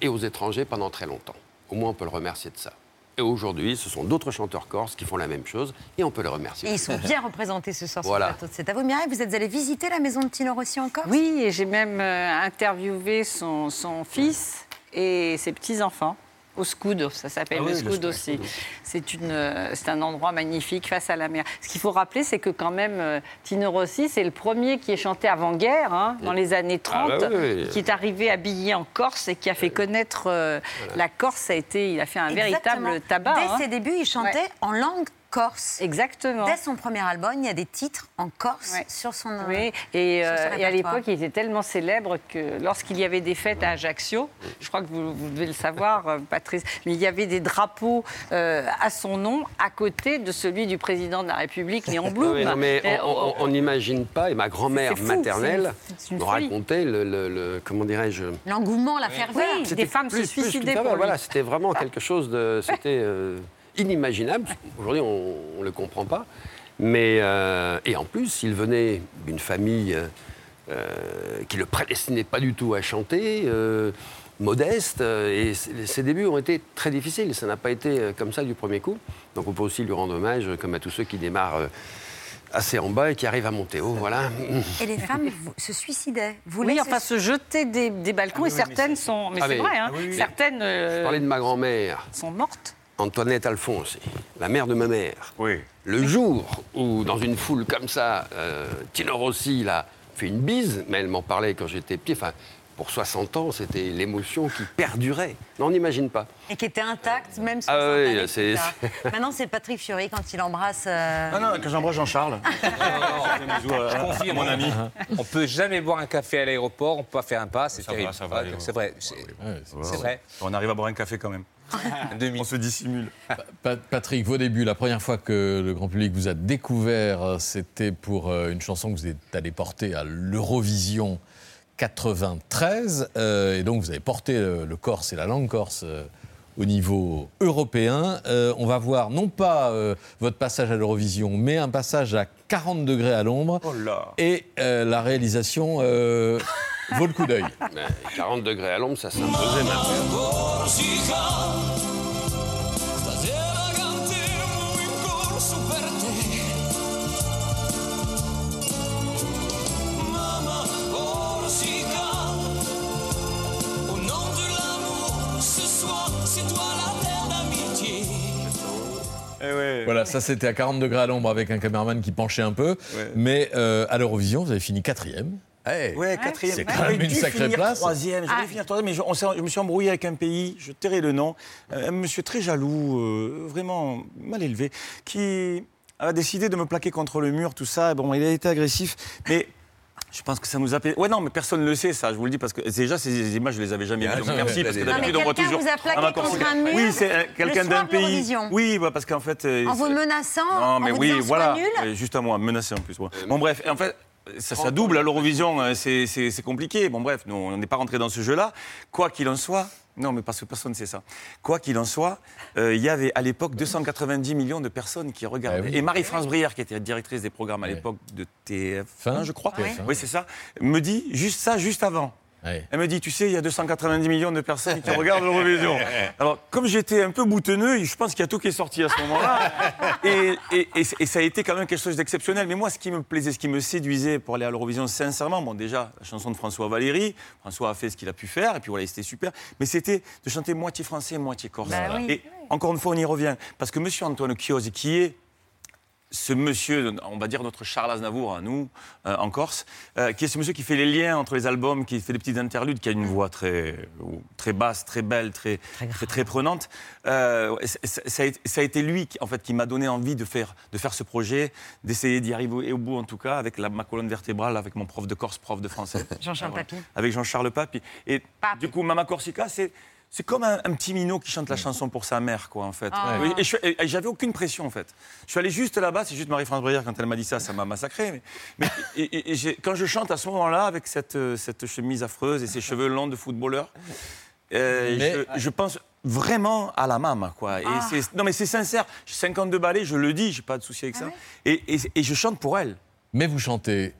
S36: et aux étrangers pendant très longtemps. Au moins, on peut le remercier de ça. Et aujourd'hui, ce sont d'autres chanteurs corses qui font la même chose et on peut les remercier.
S1: Et ils sont bien représentés ce soir
S36: Voilà.
S1: sur le plateau de C'est à vous. Mireille, vous êtes allée visiter la maison de Tino Rossi en Corse?
S6: Oui, et j'ai même euh, interviewé son, son fils et ses petits-enfants. Au Scoud, ça s'appelle
S36: Ah
S6: le
S36: oui, le
S6: Scoud
S36: Scoud,
S6: aussi. C'est une, euh, c'est un endroit magnifique face à la mer. Ce qu'il faut rappeler, c'est que quand même, euh, Tino Rossi, c'est le premier qui est chanté avant-guerre, hein, dans les années 30,
S36: Ah bah oui, oui.
S6: qui est arrivé habillé en Corse et qui a fait connaître euh, la Corse. Ça a été, il a fait un véritable tabac.
S1: Dès
S6: hein.
S1: ses débuts, il chantait
S6: Ouais.
S1: en langue corse.
S6: Exactement.
S1: Dès son premier album, il y a des titres en corse sur son
S6: Oui, et,
S1: son
S6: euh, et à l'époque, il était tellement célèbre que lorsqu'il y avait des fêtes à Ajaccio, je crois que vous, vous devez le savoir, euh, Patrice, mais il y avait des drapeaux euh, à son nom à côté de celui du président de la République, Léon Blum. [LAUGHS]
S36: Oui, non, mais
S6: Et
S36: on- n'imagine pas, et ma grand-mère maternelle me racontait le, le- le- comment dirais-je,
S1: L'engouement, la ferveur.
S6: Oui, des femmes se
S36: plus- plus
S6: suicidaient pour lui.
S36: Voilà, c'était vraiment quelque chose de, [LAUGHS] c'était euh, inimaginable. Aujourd'hui, on ne le comprend pas. Mais euh, et en plus, il venait d'une famille euh, euh, qui le prédestinait pas du tout à chanter. euh, modeste et ses débuts ont été très difficiles. Ça n'a pas été comme ça du premier coup. Donc on peut aussi lui rendre hommage, comme à tous ceux qui démarrent euh, assez en bas et qui arrivent à monter haut. Voilà.
S1: Et les femmes [LAUGHS] se suicidaient. Vous
S6: Oui, enfin, se jeter des, des balcons,
S36: Ah
S6: et
S36: oui,
S6: certaines sont. Mais
S36: Ah,
S6: c'est vrai, hein,
S36: ah oui, oui.
S6: certaines. euh,
S36: Je parlais de ma grand-mère.
S6: sont mortes.
S36: Antoinette Alphonse, la mère de ma mère. Le jour où, dans une foule comme ça, euh, Tino Rossi il a fait une bise, mais elle m'en parlait quand j'étais petit. Enfin, pour 60 ans, c'était l'émotion qui perdurait. Non, on n'imagine pas.
S1: Et qui était intacte, même
S36: Ah
S1: 60
S36: oui, c'est-. [LAUGHS]
S1: Maintenant, c'est Patrick Fiori quand il embrasse. euh,
S9: Ah non, quand j'embrasse Jean-Charles. [LAUGHS]
S24: Je confirme, mon ami. On peut jamais boire un café à l'aéroport, on peut pas faire un pas, c'est
S9: Ça va,
S24: terrible.
S9: ça va, Léo.
S24: C'est vrai, c'est vrai.
S9: On arrive à boire un café quand même. [LAUGHS] On se dissimule.
S22: Pa- Patrick, vos débuts, la première fois que le grand public vous a découvert, c'était pour euh, une chanson que vous êtes allé porter à l'Eurovision 93. euh, et donc, vous avez porté euh, le corse et la langue corse au niveau européen. Euh, on va voir non pas euh, votre passage à l'Eurovision, mais un passage à 40 degrés à l'ombre.
S9: Oh
S22: Et euh, la réalisation vaut le coup d'œil. [LAUGHS]
S36: Mais 40 degrés à l'ombre, ça s'imposait maintenant.
S22: Voilà, ça c'était à 40 degrés à l'ombre avec un caméraman qui penchait un peu.
S4: Ouais.
S22: Mais euh, à l'Eurovision, vous avez fini quatrième.
S4: Ouais, quatrième.
S22: C'est quand même une sacrée place.
S4: Troisième, j'aurais
S1: Ah.
S4: finir troisième, mais je, on je me suis embrouillé avec un pays, je tairai le nom, euh, un monsieur très jaloux, euh, vraiment mal élevé, qui a décidé de me plaquer contre le mur, tout ça. Bon, il a été agressif, mais. Je pense que ça nous a. Ouais, non, mais personne ne le sait, ça, je vous le dis, parce que déjà, ces images, je les avais jamais
S22: Ah,
S4: vues. donc
S22: ouais,
S4: Merci, parce que d'habitude, on voit
S1: quelqu'un
S4: toujours.
S1: vous a plaqué
S4: Ah,
S1: contre un mur
S4: Oui, c'est euh, quelqu'un d'un pays. Oui, bah, parce qu'en fait. euh,
S1: En vous menaçant,
S4: non, mais
S1: en vous
S4: oui,
S1: disant,
S4: voilà.
S1: nul.
S4: Juste à moi, menacé en plus. ouais. Bon, bref, en fait, ça, ça double à l'Eurovision, euh, c'est compliqué. Bon, bref, nous, on n'est pas rentré dans ce jeu-là. Quoi qu'il en soit, non, mais parce que personne ne sait ça. Quoi qu'il en soit, euh, il y avait à l'époque 290 millions de personnes qui regardaient.
S22: Ah oui.
S4: Et Marie-France Brière, qui était directrice des programmes à l'époque de TF1,
S22: Fin,
S4: je crois,
S22: TF1.
S4: oui, c'est ça, me dit juste ça, juste avant.
S22: Ouais.
S4: Elle me dit, tu sais, il y a 290 millions de personnes qui regardent l'Eurovision. [LAUGHS] Alors, comme j'étais un peu boutonneux, je pense qu'il y a tout qui est sorti à ce moment-là. [LAUGHS] Et, et- et- et ça a été quand même quelque chose d'exceptionnel. Mais moi, ce qui me plaisait, ce qui me séduisait pour aller à l'Eurovision, sincèrement, bon, déjà, la chanson de François Valéry. François a fait ce qu'il a pu faire, et puis voilà, c'était super. Mais c'était de chanter moitié français, moitié corse.
S1: Bah oui.
S4: Et encore une fois, on y revient. Parce que monsieur Antoine Chioz, qui est ce monsieur, on va dire notre Charles Aznavour à nous, euh, en Corse, euh, qui est ce monsieur qui fait les liens entre les albums, qui fait des petites interludes, qui a une voix très, très basse, très belle, très, très, très prenante. Euh, ça, a été, ça a été lui qui, en fait, qui m'a donné envie de faire, de faire ce projet, d'essayer d'y arriver au bout, en tout cas, avec la, ma colonne vertébrale, avec mon prof de Corse, prof de français. [LAUGHS]
S1: Jean-Charles
S4: Voilà.
S1: Papy.
S4: Avec Jean-Charles Papy. Et du coup, Mama Corsica, c'est. C'est comme un, un petit minot qui chante la chanson pour sa mère, quoi, en fait.
S1: Ah.
S4: Et, et je- et j'avais aucune pression, en fait. Je suis allé juste là-bas, c'est juste Marie-France Brière, quand elle m'a dit ça, ça m'a massacré. Mais, mais- et, et- et j'ai- quand je chante à ce moment-là, avec cette, cette chemise affreuse et ces cheveux longs de footballeur, euh,
S22: Mais-
S4: je, je pense vraiment à la maman, quoi. Et
S1: Ah.
S4: c'est- non, mais c'est sincère. J'ai 52 ballets, je le dis, j'ai pas de souci avec ça.
S1: ouais
S4: Et, et- et je chante pour elle.
S22: Mais vous chantez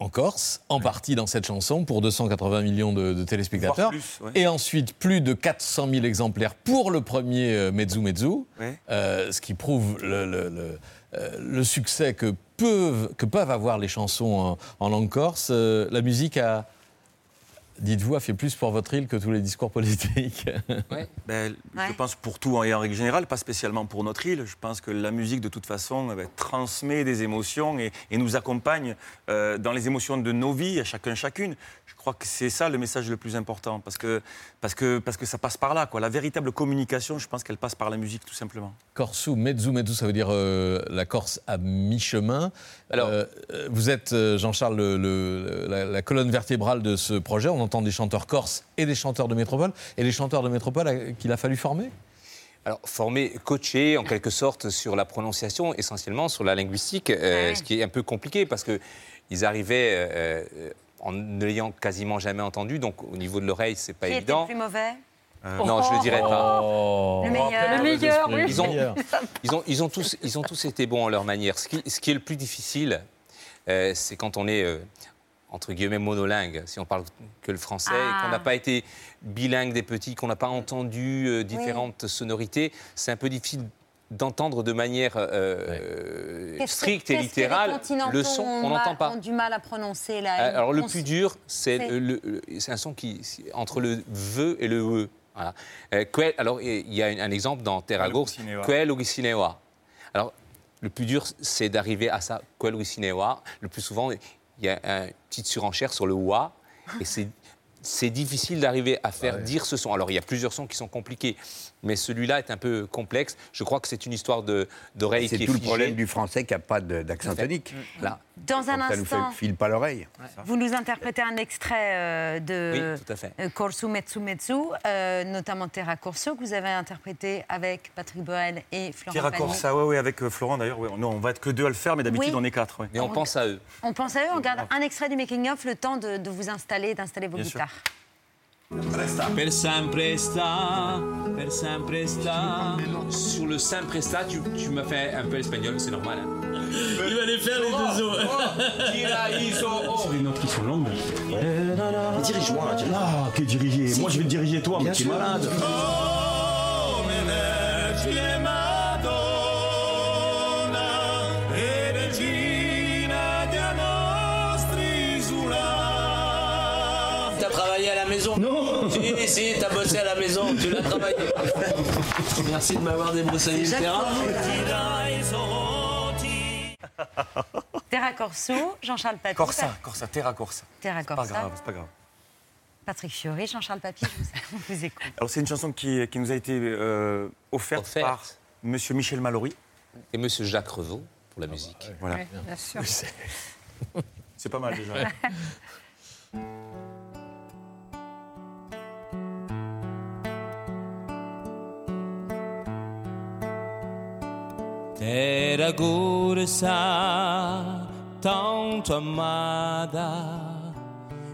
S22: en Corse, en partie dans cette chanson, pour 280 millions de, de téléspectateurs.
S4: Plus, ouais.
S22: Et ensuite, plus de 400 000 exemplaires pour le premier euh, Mezzu Mezzu,
S4: Ouais.
S22: euh, ce qui prouve le, le- le, euh, le succès que peuvent, que peuvent avoir les chansons en, en langue corse. Euh, la musique a, dites-vous, a fait plus pour votre île que tous les discours politiques. [LAUGHS]
S4: Ben,
S1: Ouais.
S4: Je pense pour tout et en règle générale, pas spécialement pour notre île. Je pense que la musique, de toute façon, eh ben, transmet des émotions et, et nous accompagne euh, dans les émotions de nos vies, à chacun, chacune. Je crois que c'est ça le message le plus important, parce que, parce que, parce que ça passe par là. Quoi. La véritable communication, je pense qu'elle passe par la musique, tout simplement.
S22: Corsu, mezzu, mezzu, ça veut dire euh, la Corse à mi-chemin.
S24: Alors-
S22: Euh, euh, vous êtes, euh, Jean-Charles, le- le- la, la colonne vertébrale de ce projet. On entend des chanteurs corses et des chanteurs de métropole. Et les chanteurs de métropole qu'il a fallu former?
S24: Alors, formé, coaché en quelque sorte sur la prononciation, essentiellement sur la linguistique, euh,
S1: Ouais.
S24: ce qui est un peu compliqué parce qu'ils arrivaient euh, en ne l'ayant quasiment jamais entendu, donc au niveau de l'oreille, c'est pas
S1: Qui était
S24: évident.
S1: le plus mauvais?
S24: Non, je ne le dirai pas.
S1: Le meilleur.
S6: Le meilleur, oui.
S24: Ils ont, ils, ont, ils, ont tous, ils ont tous été bons en leur manière. Ce qui, ce qui est le plus difficile, euh, c'est quand on est, euh, entre guillemets, monolingue, si on parle que le français,
S1: Ah.
S24: qu'on n'a pas été bilingue des petits, qu'on n'a pas entendu euh, différentes sonorités, c'est un peu difficile d'entendre de manière euh, stricte et littérale le son, on n'entend pas.
S1: ont du mal à prononcer là.
S24: Alors le plus dur, c'est un son qui entre le ve et le e. Voilà. Euh, quel- alors il y a un, exemple dans Terra Ghost, quel Lucinewa. Alors le plus dur, c'est d'arriver à ça, quel Lucinewa. Le plus souvent, il y a une petite surenchère sur le wa et c'est c'est difficile d'arriver à faire dire ce son. Alors, il y a plusieurs sons qui sont compliqués, mais celui-là est un peu complexe. Je crois que c'est une histoire de- d'oreille qui
S8: C'est
S24: est
S8: tout le problème du français qui n'a pas d'accent tonique.
S24: Là.
S1: Dans un
S8: ça nous fait,
S1: instant,
S8: file pas l'oreille.
S1: vous nous interprétez un extrait euh, de
S24: Oui, fait.
S1: euh, Corsu Metsu Metsu, euh, notamment Terra Corso, que vous avez interprété avec Patrick Boel et Florent
S4: Tira
S1: Pagny.
S4: Corsa, ouais, ouais, avec euh, Florent d'ailleurs. ouais. Non, on va être que deux à le faire, mais d'habitude
S1: Oui.
S4: on est quatre. ouais.
S24: Mais on pense à eux.
S1: On pense à eux, on regarde un extrait du making-of, le temps de, de vous installer, d'installer vos
S4: Bien sûr.
S1: Guitares.
S37: Per sempre sta, per sempre sta.
S24: Sur le sempre sta, tu, tu m'as fait un peu l'espagnol, c'est normal. hein.
S37: Il va les faire les deux
S24: Oh,
S38: C'est des notes qui sont longues.
S39: Dirige-moi, dirige.
S38: Ah, que diriger Moi, je vais te diriger toi, mais tu es malade. Maison
S40: Non
S38: Si, si, t'as bossé à la maison, tu l'as travaillé. Merci de m'avoir débroussaillé le terrain. [LAUGHS]
S1: Terra Corso, Jean-Charles Papy.
S4: Corsa, Corsa, Terra Corsa.
S1: Terra
S4: C'est pas
S1: Corsa.
S4: grave, c'est pas grave.
S1: Patrick Fiori, Jean-Charles Papy, je vous, [LAUGHS] on vous écoute.
S4: Alors c'est une chanson qui, qui nous a été euh, offerte,
S24: Offerte.
S4: par Monsieur Michel Mallory.
S24: Et Monsieur Jacques Revaux pour la musique.
S4: Voilà.
S6: Ouais, bien sûr. [LAUGHS]
S4: C'est pas mal déjà.
S38: Terra corsa tanto amata,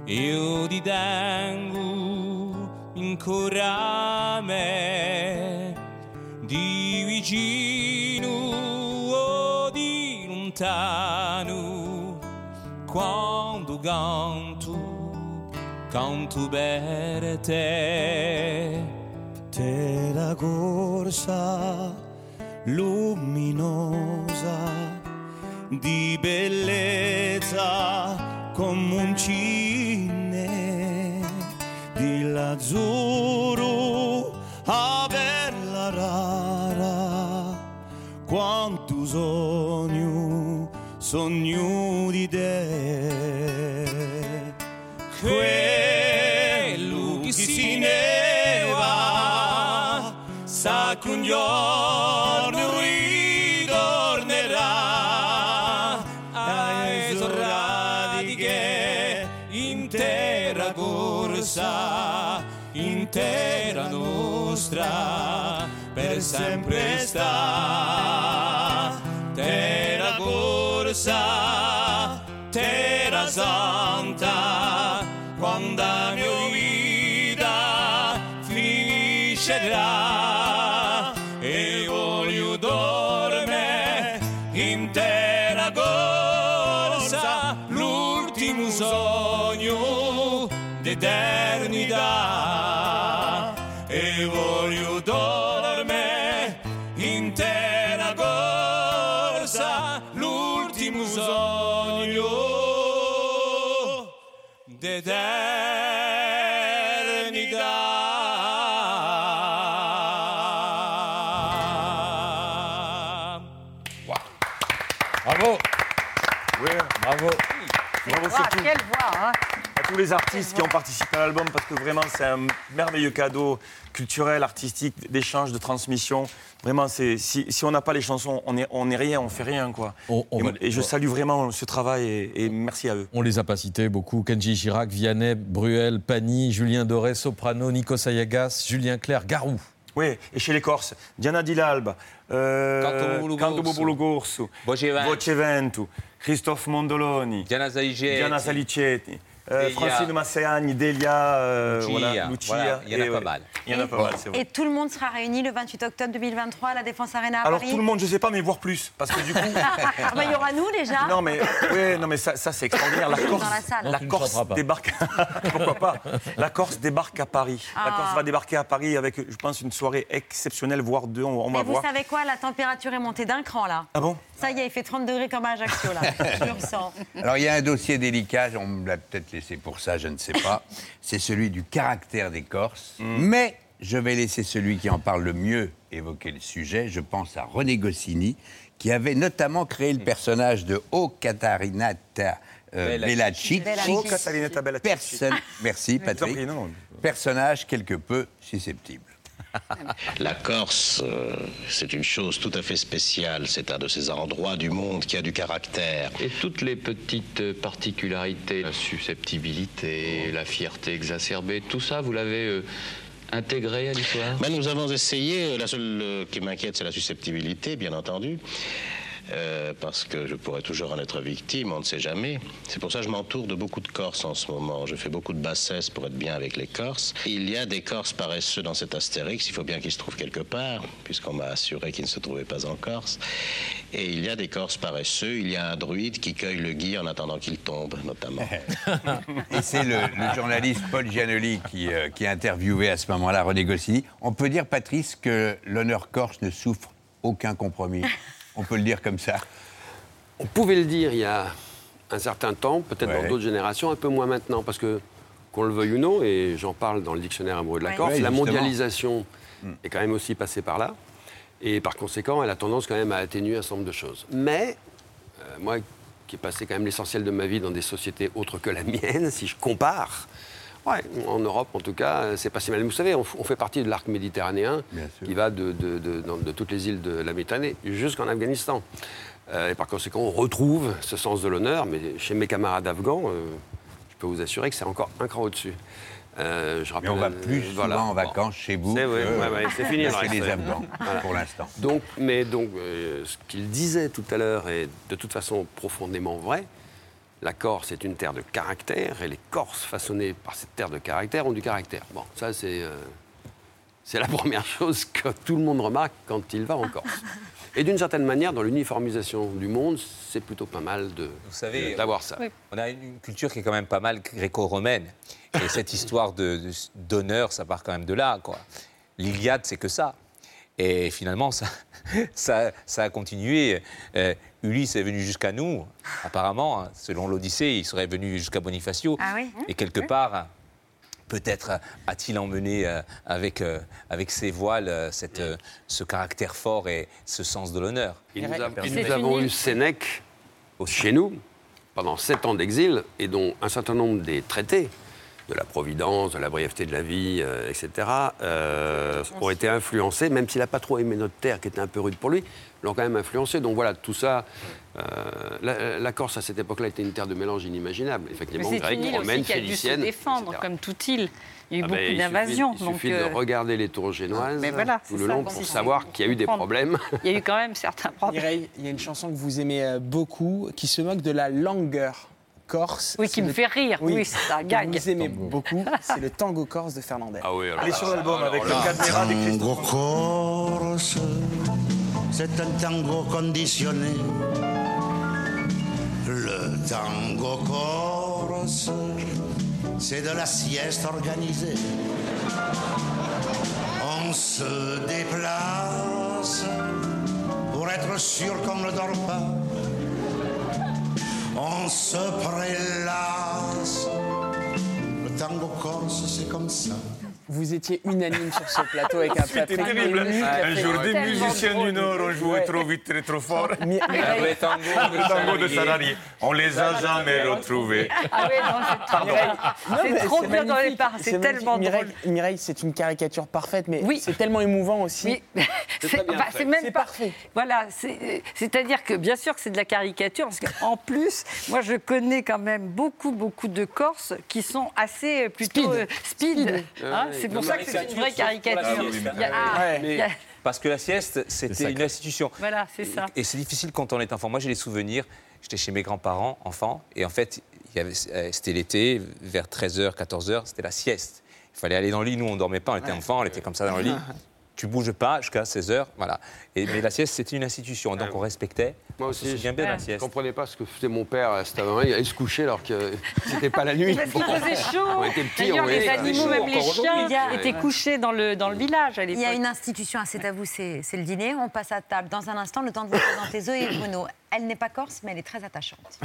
S38: io ti tengo ancora me, di vicino o di lontano, quando canto, canto per te. Terra corsa luminosa di bellezza come un cine di lazzuro a perla rara. Quanto sogno sogno di te per sempre sta. Terra corsa terra
S4: did that. Les artistes qui ont participé à l'album parce que vraiment c'est un merveilleux cadeau culturel, artistique, d'échange, de transmission. Vraiment, c'est si, si on n'a pas les chansons, on n'est on est rien, on fait rien quoi.
S22: On- on
S4: et,
S22: va-
S4: et je salue vraiment ce travail et, et merci à eux.
S22: On les a pas cités beaucoup. Kenji Girac, Vianney, Bruel, Pani, Julien Doré, Soprano, Nico Sayagas, Julien Clerc, Garou.
S4: Oui, et chez les Corses, Diana Di Lalba, euh,
S24: Canto Bobolo
S4: Gorso.
S24: Vocevento,
S4: Christophe Mondoloni.
S24: Diana
S4: Salicetti, euh. Francine Masseani, Delia, euh,
S24: Lucia,
S4: voilà, Lucia.
S24: voilà, il y en a
S4: et,
S24: pas mal.
S4: Il y en a pas mal, c'est vrai.
S1: Et tout le monde sera réuni le 28 octobre 2023 à la Défense Arena à
S4: Alors
S1: Paris
S4: tout le monde, je sais pas, mais voir plus, parce que du coup. [LAUGHS]
S1: Ah bah, Il y aura nous déjà.
S4: Non mais, ouais, non mais ça, ça c'est extraordinaire. La Corse,
S1: la
S4: la
S1: ne
S4: débarque. [LAUGHS] Pourquoi pas La Corse débarque à Paris. La
S1: Ah.
S4: Corse va débarquer à Paris avec, je pense, une soirée exceptionnelle, voire deux. On, on va
S1: Mais vous
S4: voir.
S1: savez quoi La température est montée d'un cran là.
S4: Ah bon?
S1: Ça y est, il fait 30 degrés comme à Ajaccio là. [LAUGHS] Je le ressens.
S8: Alors il y a un dossier délicat, on l'a peut-être laissé pour ça, je ne sais pas. [LAUGHS] C'est celui du caractère des Corses. Mais je vais laisser celui qui en parle le mieux évoquer le sujet. Je pense à René Goscinny, qui avait notamment créé le personnage de O Catarinata euh,
S4: Bellacci.
S8: Bellacci.
S4: O Catarinata Bellacci.
S8: Personne, [LAUGHS] merci Patrick. Personnage quelque peu susceptible.
S41: La Corse, euh, c'est une chose tout à fait spéciale. C'est un de ces endroits du monde qui a du caractère.
S42: Et toutes les petites particularités, la susceptibilité, la fierté exacerbée, tout ça, vous l'avez euh, intégré à l'histoire?
S41: Mais nous avons essayé. La seule euh, qui m'inquiète, c'est la susceptibilité, bien entendu. Euh, parce que je pourrais toujours en être victime, on ne sait jamais. C'est pour ça que je m'entoure de beaucoup de Corses en ce moment. Je fais beaucoup de bassesse pour être bien avec les Corses. Il y a des Corses paresseux dans cet Astérix, il faut bien qu'ils se trouvent quelque part, puisqu'on m'a assuré qu'ils ne se trouvaient pas en Corse. Et il y a des Corses paresseux, il y a un druide qui cueille le gui en attendant qu'il tombe, notamment. [LAUGHS]
S8: Et c'est le, journaliste Paul Gianoli qui, euh, qui à ce moment-là René Goscinny. On peut dire, Patrice, que l'honneur corse ne souffre aucun compromis. On peut le dire comme ça.
S36: On pouvait le dire il y a un certain temps, peut-être
S8: Ouais.
S36: dans d'autres générations, un peu moins maintenant, parce que qu'on le veuille ou non, et j'en parle dans le dictionnaire amoureux de la
S8: Ouais.
S36: Corse,
S8: Ouais,
S36: la
S8: justement.
S36: mondialisation est quand même aussi passée par là. Et par conséquent, elle a tendance quand même à atténuer un certain nombre de choses. Mais, euh, moi qui ai passé quand même l'essentiel de ma vie dans des sociétés autres que la mienne, [LAUGHS] si je compare, en Europe en tout cas, c'est pas si mal. Vous savez, on, fait partie de l'arc méditerranéen qui va de, de- de- dans- de toutes les îles de la Méditerranée jusqu'en Afghanistan. Euh, et par conséquent, on retrouve ce sens de l'honneur, mais chez mes camarades afghans, euh, je peux vous assurer que c'est encore un cran au-dessus. Euh, je
S8: Mais on va plus
S36: euh,
S8: souvent
S36: voilà.
S8: en vacances chez vous
S36: C'est ouais, ouais, fini.
S8: chez les Afghans, [LAUGHS]
S36: Voilà.
S8: pour l'instant.
S36: Donc, mais donc, ce qu'il disait tout à l'heure est de toute façon profondément vrai. La Corse est une terre de caractère et les Corses façonnés par cette terre de caractère ont du caractère. Bon, ça c'est euh, la [LAUGHS] première chose que tout le monde remarque quand il va en Corse. [LAUGHS] Et d'une certaine manière, dans l'uniformisation du monde, c'est plutôt pas mal de
S24: Vous savez,
S36: d'avoir ça.
S24: On a une culture qui est quand même pas mal gréco-romaine. Et cette [LAUGHS] histoire de- de- d'honneur, ça part quand même de là. quoi. L'Iliade, c'est que ça. Et finalement, ça, [LAUGHS] ça, ça a continué. Euh, Ulysse est venu jusqu'à nous, apparemment. hein. Selon l'Odyssée, il serait venu jusqu'à Bonifacio.
S1: Ah oui
S24: Et quelque part, peut-être a-t-il emmené euh, avec, euh, avec ses voiles euh, cette, ce caractère fort et ce sens de l'honneur.
S36: Et nous, et nous avons eu Sénèque chez nous pendant sept ans d'exil et dont un certain nombre des traités de la providence, de la brièveté de la vie, euh, etc., euh, ont été influencés, même s'il n'a pas trop aimé notre terre, qui était un peu rude pour lui, l'ont quand même influencé. Donc voilà, tout ça, euh, la, la Corse à cette époque-là était une terre de mélange inimaginable, effectivement, grecque, romaine,
S6: aussi qui a dû se défendre, comme toute île. Il y a eu
S36: Ah ben,
S6: beaucoup
S36: il suffit-
S6: d'invasions.
S36: Il suffit
S6: euh,
S36: de regarder les tours génoises
S6: Mais voilà,
S36: tout le
S6: ça,
S36: long pour
S6: il
S36: savoir qu'il y a eu des problèmes.
S6: Il y a eu quand même certains problèmes.
S43: Mireille, il y a une chanson que vous aimez euh, beaucoup qui se moque de la langueur corse.
S6: Oui, qui me
S43: le-
S6: fait rire. Oui, c'est un gag.
S43: Vous aimez beaucoup, [LAUGHS] c'est le tango corse de Fernandez.
S36: Ah oui,
S4: est sur l'album avec le caméra des
S44: Tango. Corse, c'est un tango conditionné. Le tango corse, c'est de la sieste organisée. On se déplace pour être sûr qu'on ne dort pas. On se prélasse. Le tango corse, c'est comme ça.
S43: Vous étiez unanime sur ce plateau avec un [LAUGHS]
S4: C'était terrible. Un jour, des musiciens du Nord ont joué trop vite et trop fort.
S43: Mi- Mireille-
S4: Le tango, le tango de salariés. On les a jamais retrouvés.
S6: Ah oui, non, c'est trop bien.
S43: non,
S6: C'est
S43: mais
S6: trop bien dans les parts. C'est tellement
S43: Mireille,
S6: drôle.
S43: Mireille, c'est une caricature parfaite, mais c'est tellement émouvant aussi.
S6: C'est [LAUGHS] c'est même pas. Voilà, c'est- c'est-à-dire que bien sûr que c'est de la caricature, parce qu'en plus, moi je connais quand même beaucoup, beaucoup de Corses qui sont assez euh, plutôt
S43: Speed.
S6: C'est pour ça que c'est une vraie caricature. Ah, il y a-
S24: Parce que la sieste, c'était une institution.
S6: Voilà, c'est ça.
S24: Et c'est difficile quand on est enfant. Moi, j'ai des souvenirs. J'étais chez mes grands-parents, enfant, et en fait, euh, c'était l'été, vers 13h, 14h, c'était la sieste. Il fallait aller dans le lit. Nous, on ne dormait pas, on était enfants, on était comme ça dans le lit. [LAUGHS] Tu bouges pas jusqu'à 16h, voilà. Et, mais la sieste, c'était une institution, donc on respectait.
S36: Moi
S24: On se
S36: aussi,
S24: bien de la
S36: je ne
S24: sieste.
S36: comprenais pas ce que faisait mon père à cette heure Il allait se coucher alors que c'était pas la nuit. [LAUGHS]
S6: Parce qu'il faisait chaud.
S36: On était petits,
S6: D'ailleurs,
S36: on
S6: les
S36: était-
S6: animaux, même les chiens, étaient couchés dans le, dans le village à
S1: Il y a une institution, ah, c'est à vous, c'est c'est le dîner. On passe à table. Dans un instant, le temps de vous présenter Zoé et Bruno. Elle n'est pas corse, mais elle est très attachante.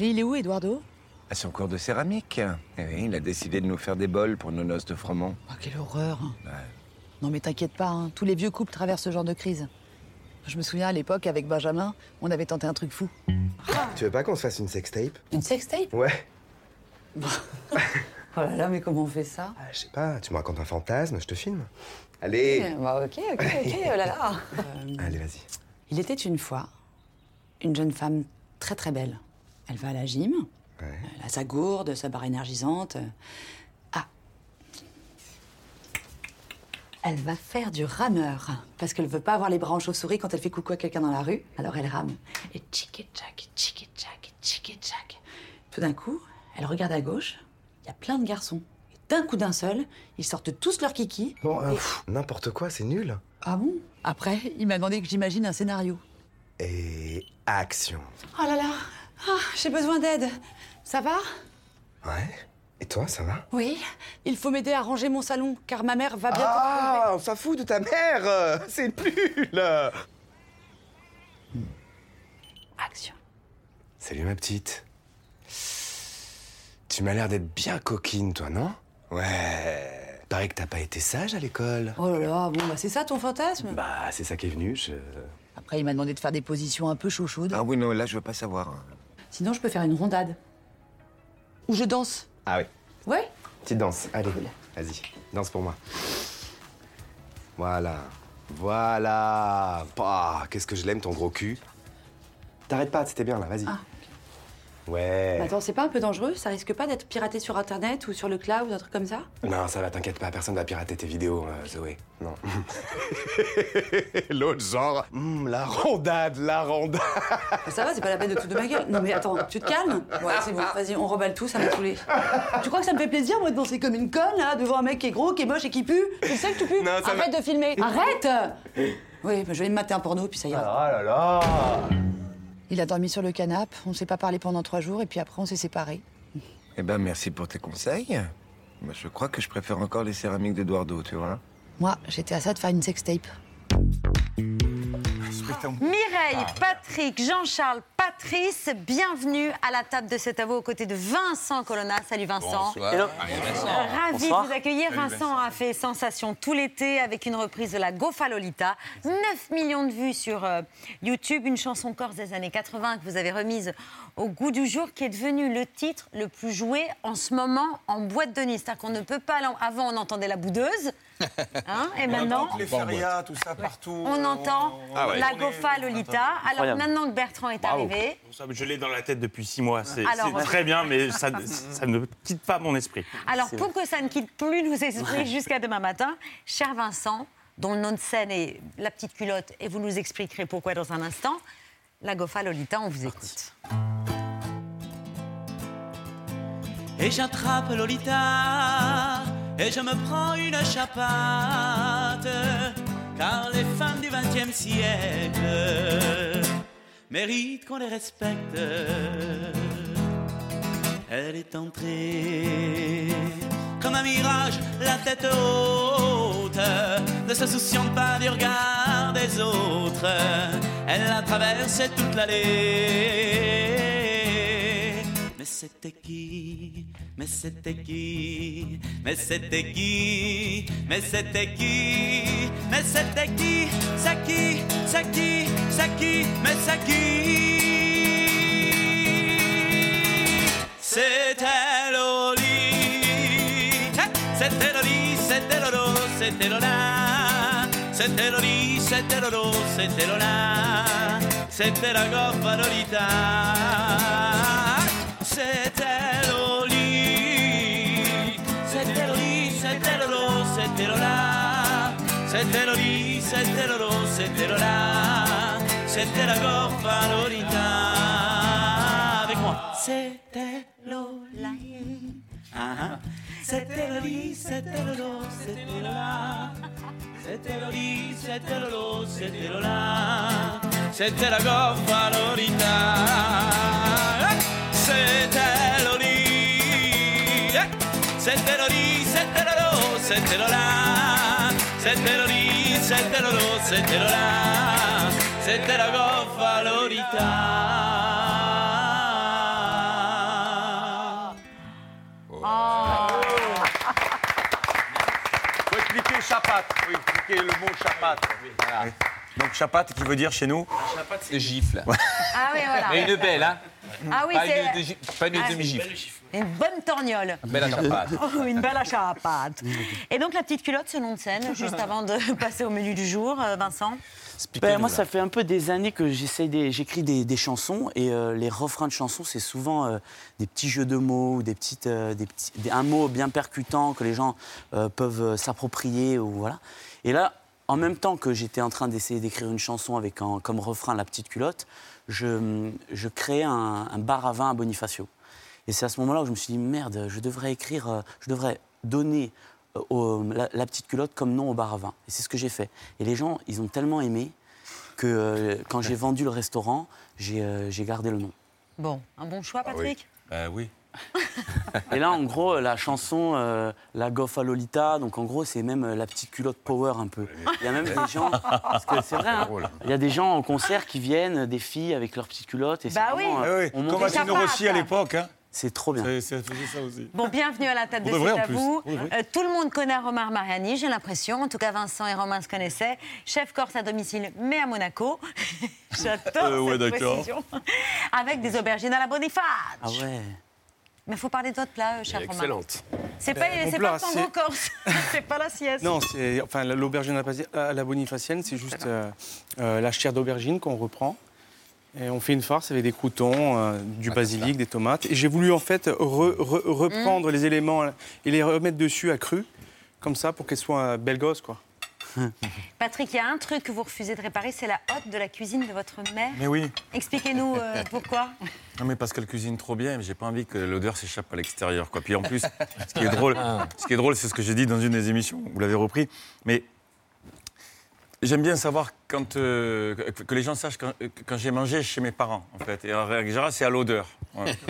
S45: Et il est où, Eduardo?
S46: À son cours de céramique. Eh oui, il a décidé de nous faire des bols pour nos noces de froment.
S45: Ah, Quelle horreur Non mais t'inquiète pas, hein, tous les vieux couples traversent ce genre de crise. Je me souviens à l'époque, avec Benjamin, on avait tenté un truc fou.
S39: Tu veux pas qu'on se fasse une sextape?
S45: Une sextape?
S39: Ouais. [LAUGHS]
S45: Oh là là, mais comment on fait ça?
S39: Je sais pas, tu me racontes un fantasme, je te filme. Allez
S45: Eh, bah, Ok, ok, ok, [LAUGHS] oh là là
S39: Allez, vas-y.
S45: Il était une fois une jeune femme très très belle. Elle va à la gym, elle a sa gourde, sa barre énergisante. Ah Elle va faire du rameur, parce qu'elle veut pas avoir les bras en chauve-souris quand elle fait coucou à quelqu'un dans la rue. Alors elle rame. Et tchiki-tchak, tchiki-tchak, tchiki-tchak. Tout d'un coup, elle regarde à gauche, il y a plein de garçons. Et d'un coup d'un seul, ils sortent tous leurs kikis.
S39: Bon, euh, pff, n'importe quoi, c'est nul.
S45: Ah bon? Après, il m'a demandé que j'imagine un scénario.
S39: Et action.
S45: Oh là là Ah, J'ai besoin d'aide. Ça va?
S39: Ouais. Et toi, ça va?
S45: Oui. Il faut m'aider à ranger mon salon, car ma mère va bientôt...
S39: Ah, on s'en fout de ta mère [LAUGHS] C'est nul
S45: Action.
S39: Salut ma petite. Tu m'as l'air d'être bien coquine, toi, non? Ouais. Paraît que t'as pas été sage à l'école.
S45: Oh là là, bon, bah c'est ça ton fantasme?
S39: Bah, c'est ça qui est venu. Je...
S45: Après, il m'a demandé de faire des positions un peu chauchaudes.
S47: Ah oui, non, là, je veux pas savoir. hein.
S45: Sinon, je peux faire une rondade. Ou je danse.
S39: Ah oui.
S45: Ouais
S39: Petite danse. Allez, vas-y. Danse pour moi. Voilà. Voilà. Bah, qu'est-ce que je l'aime, ton gros cul. T'arrêtes pas, c'était bien là, vas-y.
S45: Ah.
S39: Ouais.
S45: Attends, c'est pas un peu dangereux? Ça risque pas d'être piraté sur Internet ou sur le cloud ou un truc comme ça?
S39: Non, ça va, t'inquiète pas, personne va pirater tes vidéos, euh, Zoé. Non. [LAUGHS] L'autre genre, Hum, la rondade, la rondade.
S45: Ça va, c'est pas la peine de tout de ma gueule. Non mais attends, tu te calmes? Ouais, c'est bon, vas-y, on remballe tout, ça m'a saoulé. Tu crois que ça me fait plaisir, moi, de danser comme une conne, là, devant un mec qui est gros, qui est moche et qui pue? Tu sais que tu pues?
S39: Non, ça
S45: Arrête de filmer Arrête Oui, bah, je vais me mater un porno, puis ça ira.
S39: Ah là là
S45: Il a dormi sur le canapé, on s'est pas parlé pendant trois jours, et puis après, on s'est séparés.
S47: Eh ben, merci pour tes conseils. Moi, je crois que je préfère encore les céramiques d'Eduardo, tu vois.
S45: Moi, j'étais à ça de faire une sextape.
S1: Mireille, Patrick, Jean-Charles, Patrice, bienvenue à la table de cet avou aux côtés de Vincent Colonna. Salut Vincent.
S38: Bonsoir. Hello.
S1: Ravi de vous accueillir.
S38: Salut,
S1: Vincent a fait sensation tout l'été avec une reprise de la Gofa Lolita. 9 millions de vues sur euh, YouTube, une chanson corse des années 80 que vous avez remise au goût du jour, qui est devenu le titre le plus joué en ce moment en boîte de nuit. C'est-à-dire qu'on ne peut pas. Avant, on entendait la boudeuse. [LAUGHS] hein, et maintenant.
S4: Les férias, tout ça, partout.
S1: On entend
S4: Ah ouais.
S1: la Gofa Lolita. Alors maintenant que Bertrand est arrivé,
S4: Je l'ai dans la tête depuis six mois. C'est c'est très bien, mais ça, [LAUGHS] ça ne quitte pas mon esprit.
S1: alors pour que ça ne quitte plus nos esprits jusqu'à demain matin, cher Vincent, dont le nom de scène est La Petite Culotte, et vous nous expliquerez pourquoi dans un instant, la Gofa Lolita, on vous écoute.
S38: Et j'attrape Lolita et je me prends une chapate car les femmes du XXe siècle méritent qu'on les respecte. Elle est entrée comme un mirage, la tête haute, ne se souciant pas du regard des autres. Elle a traversé toute l'allée. Mais c'était qui? Mais c'était qui? Mais c'était qui? Mais c'était qui? Mais c'était qui? Ça qui? Ça qui? Ça qui? Mais ça qui? C'était Loli C'était Loli C'était Lolo C'était Lola C'était Loli C'était Lolo C'était Lola C'était la goffa Lolita c'était Loli, c'était Loli, c'était Lolo, c'était Lola, c'était Loli, c'était Lolo, c'était c'était la goffa. Avec moi, c'était. Ah, ah. C'était Loli, c'était Lolo, c'était Lola. C'était Loli, c'était Lolo, c'était Lola. C'était la goffa Lolita. C'était Loli. C'était Loli, c'était Lolo, c'était Lola. C'était Loli, c'était Lolo, c'était Lola. C'était la goffa Lolita.
S4: Expliquer le mot chapat. Voilà. Donc chapat qui veut dire chez nous
S24: Le gifle.
S1: Ah oui, voilà.
S24: Mais une belle, hein
S1: Ah oui,
S24: Pas
S1: c'est-
S24: une, de gi- pas une
S1: Ah,
S24: demi-gifle.
S1: Une bonne torgnole.
S24: Une belle achapate. [LAUGHS]
S1: Oh, une belle achapate. Et donc la petite culotte, ce nom de scène, [LAUGHS] juste avant de passer au menu du jour, euh, Vincent?
S48: Ben, moi, ça fait un peu des années que j'essaye des- j'écris des, des chansons et euh, les refrains de chansons, c'est souvent euh, des petits jeux de mots ou des petites, euh, des petits, des- un mot bien percutant que les gens euh, peuvent euh, s'approprier ou voilà. Et là, en même temps que j'étais en train d'essayer d'écrire une chanson avec comme refrain la petite culotte, je, je créais un, un bar à vin à Bonifacio. Et c'est à ce moment-là où je me suis dit merde, je devrais écrire, euh, je devrais donner euh, au- la, la petite culotte comme nom au bar à vin. Et c'est ce que j'ai fait. Et les gens, ils ont tellement aimé que euh, quand j'ai vendu le restaurant, j'ai euh, j'ai gardé le nom.
S1: Bon, un bon choix, Patrick?
S4: Euh, oui.
S48: Et là, en gros, la chanson euh, La Goffa Lolita, donc en gros, c'est même euh, la petite culotte power un peu. Il y a même des gens, parce que c'est vrai, hein, il y a des gens en concert qui viennent, des filles avec leur petite culotte. Et c'est
S1: Bah
S48: vraiment,
S1: oui.
S48: euh,
S4: Ah oui,
S48: on monte-
S4: Comme à Tino Rossi à l'époque. Hein.
S48: C'est trop bien.
S4: Faisait ça aussi.
S1: Bon, bienvenue à la table de C'est
S4: en
S1: à
S4: plus.
S1: vous. Euh, tout le monde connaît Romar Mariani, j'ai l'impression. En tout cas, Vincent et Romain se connaissaient. Chef corse à domicile, mais à Monaco. [LAUGHS] J'adore
S4: Euh, ouais,
S1: cette
S4: d'accord.
S1: précision. Avec des aubergines à la Boniface.
S48: Ah ouais.
S1: Mais il faut parler d'autres plats, euh, cher Romain.
S36: Excellente.
S1: C'est
S2: Ben,
S1: pas,
S2: plat,
S1: pas tango
S2: c'est-
S1: corse. [LAUGHS] c'est pas la sieste.
S2: Non, c'est enfin la- l'aubergine à la bonifacienne, c'est juste euh, euh, la chair d'aubergine qu'on reprend. Et on fait une farce avec des croutons, euh, du basilic, des tomates. Et j'ai voulu en fait re- re- reprendre les éléments et les remettre dessus à cru, comme ça, pour qu'elles soient euh, belles gosses, quoi. [LAUGHS]
S1: Patrick, il y a un truc que vous refusez de réparer, c'est la hotte de la cuisine de votre mère.
S4: Mais oui.
S1: Expliquez-nous euh, [LAUGHS] pourquoi.
S4: Non mais parce qu'elle cuisine trop bien, mais j'ai pas envie que l'odeur s'échappe à l'extérieur. Quoi. Puis en plus, ce qui est drôle, ce qui est drôle, c'est ce que j'ai dit dans une des émissions. Vous l'avez repris, mais j'aime bien savoir quand euh, que- les gens sachent quand, quand j'ai mangé chez mes parents, en fait. Et en règle générale, c'est à l'odeur.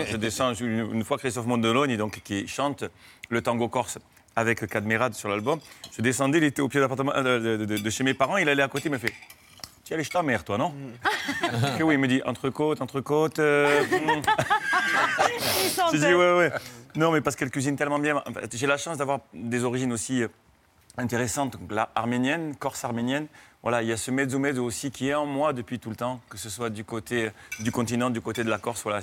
S4: Je descends une, une fois Christophe Mondeloni, donc qui chante le tango corse avec Cadmerade sur l'album. Je descendais, il était au pied de euh, de, de- de chez mes parents, il allait à côté, il me fait. Tu allé chez ta mère, toi, non [LAUGHS] Je fais oui, il me dit entrecôte, entrecôte. euh, [LAUGHS] hmm. J'ai dit ouais, ouais. Non, mais parce qu'elle cuisine tellement bien. J'ai la chance d'avoir des origines aussi euh, intéressantes. Donc, la arménienne, corse arménienne. Voilà, il y a ce mezzo mezzo aussi qui est en moi depuis tout le temps, que ce soit du côté du continent, du côté de la Corse. Voilà,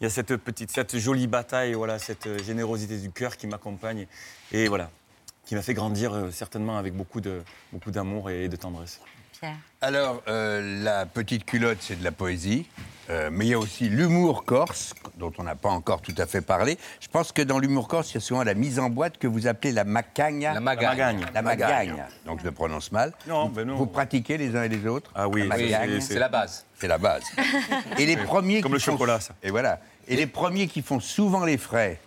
S4: il y a, cette jolie bataille, voilà, cette euh, générosité du cœur qui m'accompagne et voilà, qui m'a fait grandir euh, certainement avec beaucoup d'amour et de tendresse.
S1: Pierre.
S8: Alors, euh, la petite culotte, c'est de la poésie. Euh, mais il y a aussi l'humour corse, dont on n'a pas encore tout à fait parlé. Je pense que dans l'humour corse, il y a souvent la mise en boîte que vous appelez la macagna.
S24: La magagne.
S8: La magagne. Donc je le prononce mal.
S4: Non,
S8: vous,
S4: ben non.
S8: vous pratiquez les uns et les autres
S4: Ah oui,
S8: La
S4: c'est-
S8: magagne.
S4: c'est-
S24: C'est la base.
S8: C'est la base. Et les [LAUGHS] premiers
S4: Comme
S8: qui
S4: le
S8: font-
S4: chocolat, ça.
S8: Et voilà. Et les premiers qui font souvent les frais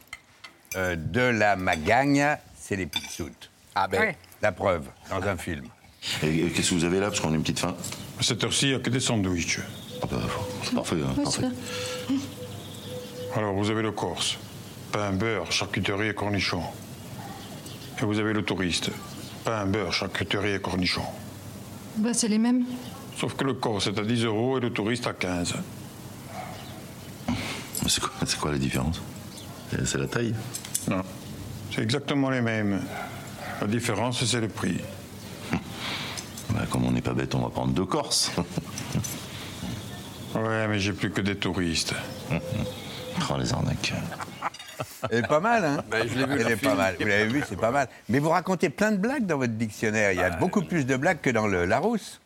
S8: euh, de la magagne, c'est les pissoutes.
S24: Ah ben.
S6: Oui.
S8: La preuve, dans un film.
S41: Et qu'est-ce que vous avez là Parce qu'on a une petite faim.
S49: À cette heure-ci, il n'y a que des sandwichs.
S41: Ah bah, c'est parfait, hein, parfait.
S49: Alors, vous avez le corse. Pain, beurre, charcuterie et cornichons. Et vous avez le touriste. Pain, beurre, charcuterie et cornichons.
S7: Bah, c'est les mêmes.
S49: Sauf que le corse est à 10 euros et le touriste à 15.
S41: Mais C'est quoi, c'est quoi la différence? C'est la taille?
S49: Non. C'est exactement les mêmes. La différence, c'est le prix.
S41: Bah, Comme on n'est pas bête, on va prendre deux Corses. [LAUGHS]
S49: Ouais, mais j'ai plus que des touristes. [LAUGHS]
S41: oh, les arnaques.
S8: Elle est pas mal, hein
S36: Ben, je l'ai vu,
S8: Elle
S36: le
S8: est
S36: film.
S8: pas mal. Vous l'avez vu, c'est pas mal. Mais vous racontez plein de blagues dans votre dictionnaire. Il y a beaucoup plus de blagues que dans le Larousse.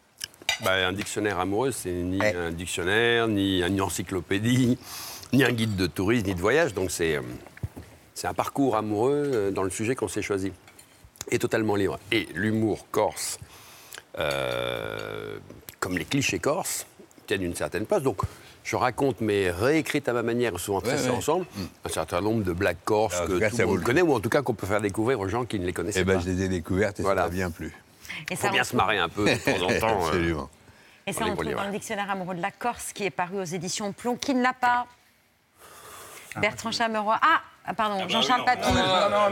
S36: Bah, un dictionnaire amoureux, c'est ni un dictionnaire, ni une encyclopédie, [LAUGHS] ni un guide de tourisme, ni de voyage. Donc c'est euh, c'est un parcours amoureux euh, dans le sujet qu'on s'est choisi. Et totalement libre. Et l'humour corse, euh, comme les clichés corses, tiennent une certaine place. Donc je raconte, mais réécrites à ma manière, souvent
S8: Ouais, ouais.
S36: ensemble, un certain nombre de blagues corses
S8: tout
S36: que
S8: cas,
S36: tout le monde connaît, ou en tout cas qu'on peut faire découvrir aux gens qui ne les connaissaient
S8: Eh ben,
S36: pas.
S8: je les ai découvertes et
S36: Voilà.
S8: ça m'a bien plu.
S1: Et
S36: Faut bien se marrer un peu de temps en [LAUGHS] temps. euh,
S8: Absolument.
S1: Et ça,
S36: les
S1: on trouve dans le dictionnaire amoureux de la Corse qui est paru aux éditions Plomb. Qui ne l'a pas Bertrand Chameroy. Ah, ah, pardon, Jean-Charles
S4: oui.
S1: Papy.
S4: Non, non,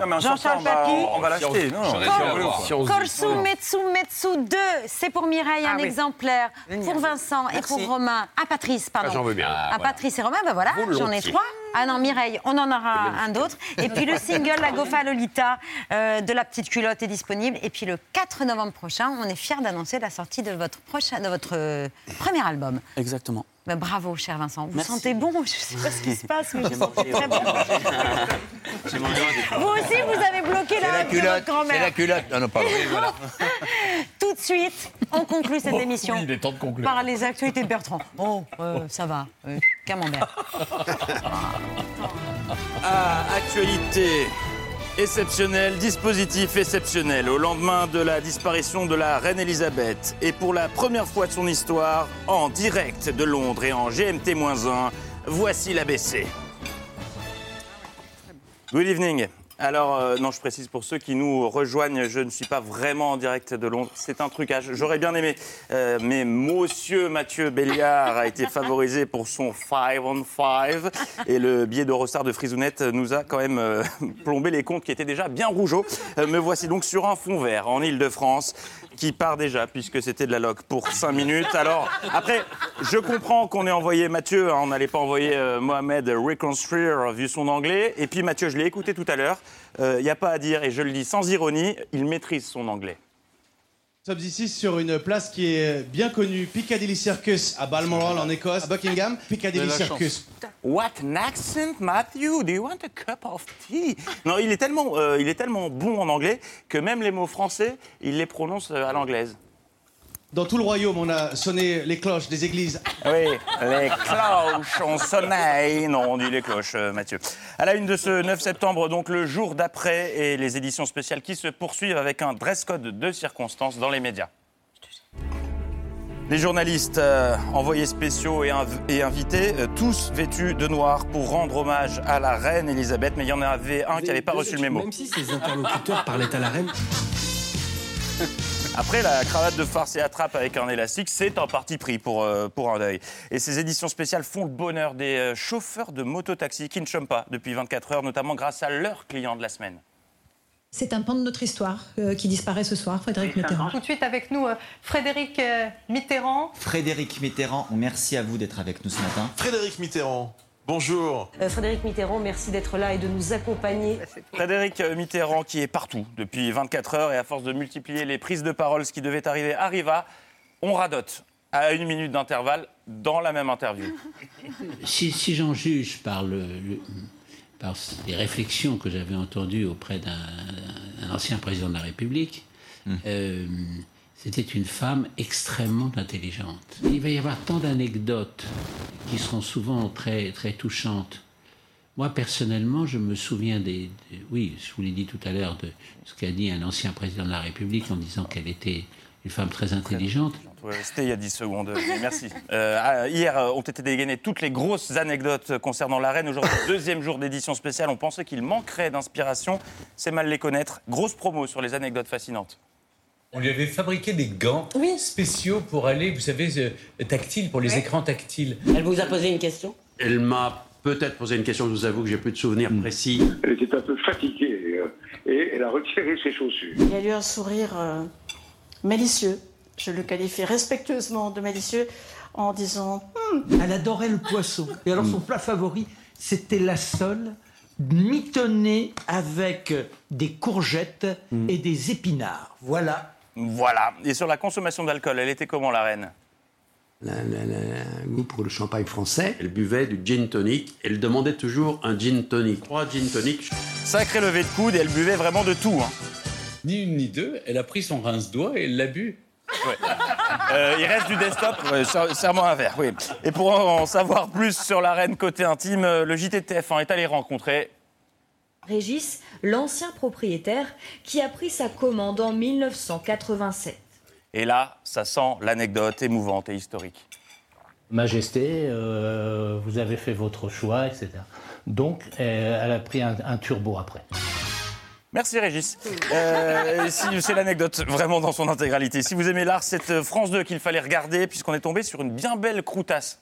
S4: non, non,
S1: Jean-Charles Papy.
S4: on va l'acheter, non.
S1: Korsu Metsu Metsu 2, c'est pour Mireille un
S6: Ah
S1: exemplaire, pour Vincent et pour Romain. Ah, Patrice, pardon.
S36: Ah, j'en veux bien.
S1: Ah,
S36: Ah.
S1: Patrice et Romain, ben voilà, j'en ai trois. Ah non, Mireille, on en aura un d'autre. Et puis le single La Gofa Lolita euh, de la petite culotte est disponible. Et puis le 4 novembre prochain, on est fiers d'annoncer la sortie de votre, prochain, de votre euh, premier album.
S48: Exactement.
S1: Ben, bravo, cher Vincent. Vous
S48: Merci.
S1: sentez bon Je ne sais pas ce qui se passe, mais
S48: J'ai
S1: je sens
S48: mangé,
S1: très bon. Vous aussi, vous avez bloqué la,
S8: la
S1: de votre
S8: culotte. C'est
S1: grand-mère.
S8: la culotte. Non, non, pardon.
S1: Tout de suite, on conclut cette émission
S22: oui, il est temps de conclure.
S1: par les actualités de Bertrand. Oh, euh, ça va, euh, camembert.
S4: Ah, actualité exceptionnelle, dispositif exceptionnel. Au lendemain de la disparition de la reine Elisabeth, et pour la première fois de son histoire, en direct de Londres et en GMT-1, voici l'ABC. Good evening. Alors, euh, non, je précise pour ceux qui nous rejoignent, je ne suis pas vraiment en direct de Londres. C'est un trucage. J'aurais bien aimé. euh, mais Monsieur Mathieu Béliard a été favorisé pour son 5 on 5. Et le billet d'Eurostar de Frisounette nous a quand même euh, plombé les comptes qui étaient déjà bien rougeaux. Me voici donc sur un fond vert en Ile-de-France qui part déjà, puisque c'était de la loc pour 5 minutes. Alors, après,
S50: Je comprends qu'on ait envoyé Mathieu, hein, on n'allait pas envoyer Mohamed reconstruire vu son anglais. Et puis Mathieu, je l'ai écouté tout à l'heure, il n'y a pas à dire, et je le dis sans ironie, il maîtrise son anglais.
S2: Nous sommes ici sur une place qui est bien connue, Piccadilly Circus, à Balmoral en Écosse, à Buckingham, Piccadilly Circus.
S50: What an accent, Matthew? Do you want a cup of tea? Non, il est tellement, euh, il est tellement bon en anglais que même les mots français, il les prononce euh, à l'anglaise.
S2: Dans tout le royaume, on a sonné les cloches des églises.
S50: Oui, les cloches ont sonné. Non, on dit les cloches, euh, Mathieu. À la une de ce 9 septembre, donc le jour d'après, et les éditions spéciales qui se poursuivent avec un dress code de circonstances dans les médias. Les journalistes, euh, envoyés spéciaux et, inv- et invités, euh, tous vêtus de noir pour rendre hommage à la reine Elisabeth, mais il y en avait un qui n'avait pas reçu le mémo.
S43: Même si ses interlocuteurs parlaient à la reine. [LAUGHS]
S50: Après, la cravate de farce et attrape avec un élastique, c'est un parti pris pour, euh, pour un deuil. Et ces éditions spéciales font le bonheur des euh, chauffeurs de mototaxi qui ne chôment pas depuis 24 heures, notamment grâce à leurs clients de la semaine.
S7: C'est un pan de notre histoire euh, qui disparaît ce soir, Frédéric Mitterrand.
S45: Tout de suite avec nous, euh, Frédéric euh, Mitterrand.
S51: Frédéric Mitterrand, merci à vous d'être avec nous ce matin.
S52: Frédéric Mitterrand, bonjour.
S45: Euh, Frédéric Mitterrand, merci d'être là et de nous accompagner.
S50: Frédéric Mitterrand, qui est partout depuis 24 heures et à force de multiplier les prises de parole, ce qui devait arriver arriva. On radote à une minute d'intervalle dans la même interview. [LAUGHS]
S53: Si, si j'en juge par, le, le- par les réflexions que j'avais entendues auprès d'un un ancien président de la République, euh, c'était une femme extrêmement intelligente. Il va y avoir tant d'anecdotes qui seront souvent très, très touchantes. Moi, personnellement, je me souviens des, des- Oui, je vous l'ai dit tout à l'heure, de ce qu'a dit un ancien président de la République en disant qu'elle était une femme très intelligente.
S50: Ouais, C'était il y a 10 secondes, merci. Euh, ah, hier euh, ont été dégainées toutes les grosses anecdotes concernant la reine. Aujourd'hui, [LAUGHS] deuxième jour d'édition spéciale, on pensait qu'il manquerait d'inspiration. C'est mal les connaître. Grosse promo sur les anecdotes fascinantes.
S54: On lui avait fabriqué des gants spéciaux pour aller, vous savez, euh, tactiles, pour les écrans tactiles.
S45: Elle vous a posé une question?
S36: Elle m'a peut-être posé une question, je vous avoue que j'ai plus de souvenirs précis.
S55: Elle était un peu fatiguée euh, et elle a retiré ses chaussures.
S45: Il a eu un sourire euh, malicieux. Je le qualifie respectueusement de malicieux en disant Hmm,
S56: Elle adorait le poisson. Et alors son plat favori, c'était la sole mitonnée avec des courgettes et des épinards. Voilà.
S50: Voilà. Et sur la consommation d'alcool, elle était comment la reine?
S36: Elle a un goût pour le champagne français. Elle buvait du gin tonic. Elle demandait toujours un gin tonic. Trois gin tonic.
S50: Sacré levé de coude et elle buvait vraiment de tout. hein.
S54: Ni une ni deux, elle a pris son rince-doigt et elle l'a bu.
S50: Euh, il reste du desktop, ouais, ser- serre-moi un verre, oui. Et pour en savoir plus sur la reine côté intime, euh, le JT de TF1 est allé rencontrer
S45: Régis, l'ancien propriétaire, qui a pris sa commande en 1987.
S50: Et là, ça sent l'anecdote émouvante et historique.
S56: Majesté, euh, vous avez fait votre choix, etc. Donc, euh, elle a pris un, un turbo après.
S50: Merci Régis. Euh, si- c'est l'anecdote vraiment dans son intégralité. Si vous aimez l'art, c'est France 2 qu'il fallait regarder puisqu'on est tombé sur une bien belle croutasse.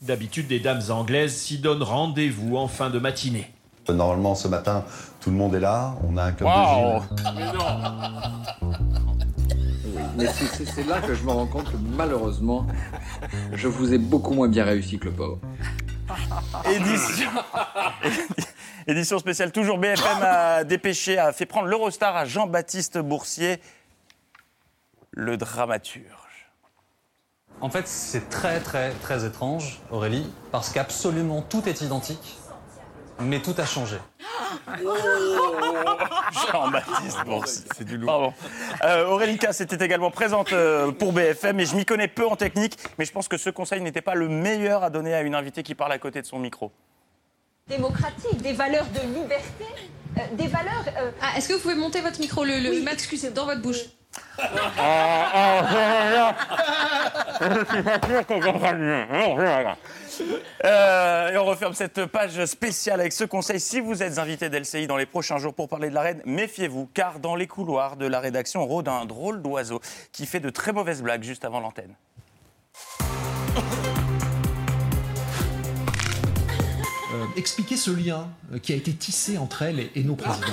S20: D'habitude, les dames anglaises s'y donnent rendez-vous en fin de matinée.
S39: Normalement, ce matin, tout le monde est là. On a un club
S20: Wow.
S39: de gym.
S49: Mais c'est- c'est c'est là que je me rends compte que malheureusement, je vous ai beaucoup moins bien réussi que le pauvre.
S50: Édition... [LAUGHS] Édition spéciale, toujours BFM a dépêché, a fait prendre l'Eurostar à Jean-Baptiste Boursier, le dramaturge.
S57: En fait, c'est très très très étrange, Aurélie, parce qu'absolument tout est identique, mais tout a changé. [LAUGHS]
S50: Jean-Baptiste Boursier. C'est du lourd. Pardon. Euh, Aurélie Casse était également présente euh, pour BFM et je m'y connais peu en technique, mais je pense que ce conseil n'était pas le meilleur à donner à une invitée qui parle à côté de son micro.
S45: Démocratique, des valeurs de liberté, euh, des valeurs.
S7: Ah, est-ce que vous pouvez monter votre micro Le, le m'excuser dans votre bouche.
S50: Euh, et on referme cette page spéciale avec ce conseil. Si vous êtes invité d'LCI dans les prochains jours pour parler de la reine, méfiez-vous, car dans les couloirs de la rédaction rôde un drôle d'oiseau qui fait de très mauvaises blagues juste avant l'antenne.
S56: Expliquer ce lien euh, qui a été tissé entre elle et, et nos présidents.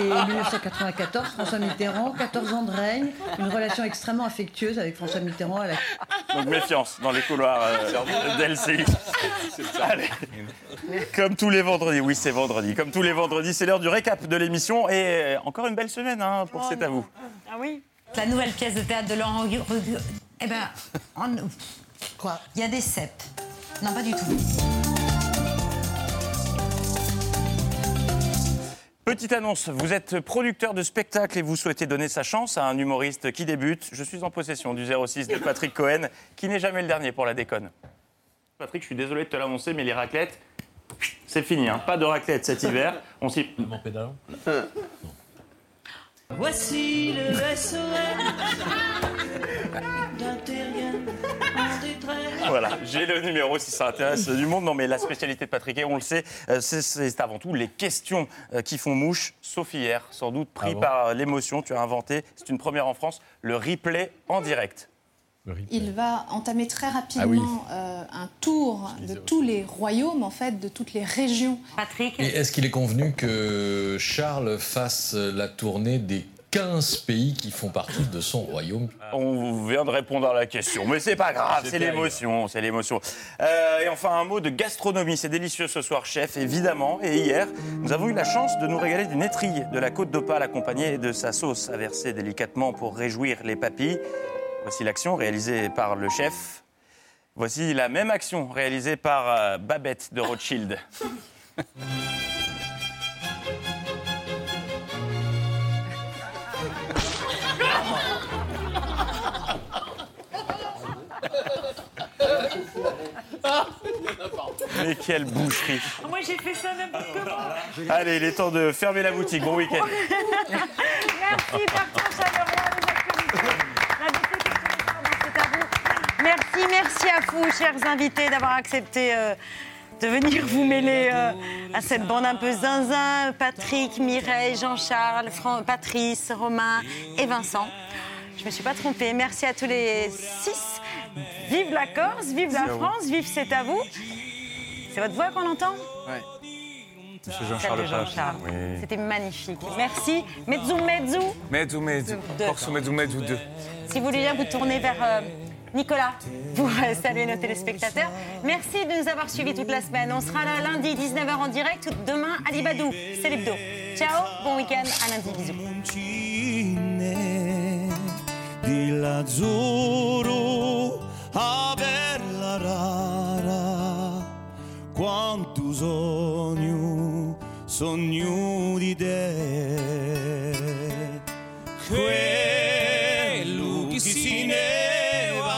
S58: Et 1994, François Mitterrand, 14 ans de règne, une relation extrêmement affectueuse avec François Mitterrand à la
S50: Donc méfiance dans les couloirs euh, d'LCI. Allez. Comme tous les vendredis, oui c'est vendredi, comme tous les vendredis, c'est l'heure du récap de l'émission et euh, encore une belle semaine hein, pour C'est à vous.
S1: Ah oui La nouvelle pièce de théâtre de Laurent Rugu- Eh ben, en- quoi? Il y a des cèpes. Non, pas du tout.
S50: Petite annonce, vous êtes producteur de spectacle et vous souhaitez donner sa chance à un humoriste qui débute. Je suis en possession du 06 de Patrick Cohen, qui n'est jamais le dernier pour la déconne. Patrick, je suis désolé de te l'annoncer, mais les raclettes, c'est fini. hein. Pas de raclette cet hiver. [LAUGHS] On s'y...
S59: Voici le SOS d'un terrien en détresse.
S50: Voilà, j'ai le numéro si ça intéresse du monde. Non, mais la spécialité de Patrick, on le sait, euh, c'est- avant tout les questions euh, qui font mouche. Sauf hier, sans doute pris
S22: Ah bon
S50: par l'émotion, tu as inventé, c'est une première en France, le replay en direct.
S60: Il va entamer très rapidement
S22: Ah oui.
S60: euh, un tour de tous les royaumes, en fait, de toutes les régions.
S1: Patrick
S22: Et est-ce qu'il est convenu que Charles fasse la tournée des 15 pays qui font partie de son royaume?
S50: On vient de répondre à la question, mais c'est pas grave,
S22: C'est
S50: l'émotion, c'est l'émotion. Euh, et enfin un mot de gastronomie, c'est délicieux ce soir, chef, évidemment. Et hier, nous avons eu la chance de nous régaler d'une étrille de la côte d'Opale accompagnée de sa sauce à verser délicatement pour réjouir les papilles. Voici l'action réalisée par le chef. Voici la même action réalisée par euh, Babette de Rothschild. Mais quelle boucherie
S1: Moi, j'ai fait ça n'importe comment.
S50: Allez, il est temps de fermer la boutique. Bon week-end.
S1: Merci Bertrand nous applaudissons. La beauté qui se ressent dans C'est à vous. Merci, merci à vous, chers invités, d'avoir accepté euh, de venir vous mêler euh, à cette bande un peu zinzin. Patrick, Mireille, Jean-Charles, Fran- Patrice, Romain et Vincent. Je me suis pas trompée. Merci à tous les six. Vive la Corse, vive la. France, vive C'est à vous. C'est votre voix qu'on entend?
S50: Monsieur
S1: Celle
S50: Jean-Charles. Oui.
S1: C'était magnifique. Merci. Mezzu, mezzu.
S50: Mezzu, mezzu. Corso, mezzu, mezzu, deux.
S1: Si vous voulez bien vous tourner vers euh, Nicolas pour [LAUGHS] saluer nos téléspectateurs. Merci de nous avoir suivis toute la semaine. On sera là lundi 19h en direct. Demain à Libadou. C'est l'hebdo. Ciao, bon week-end. À lundi.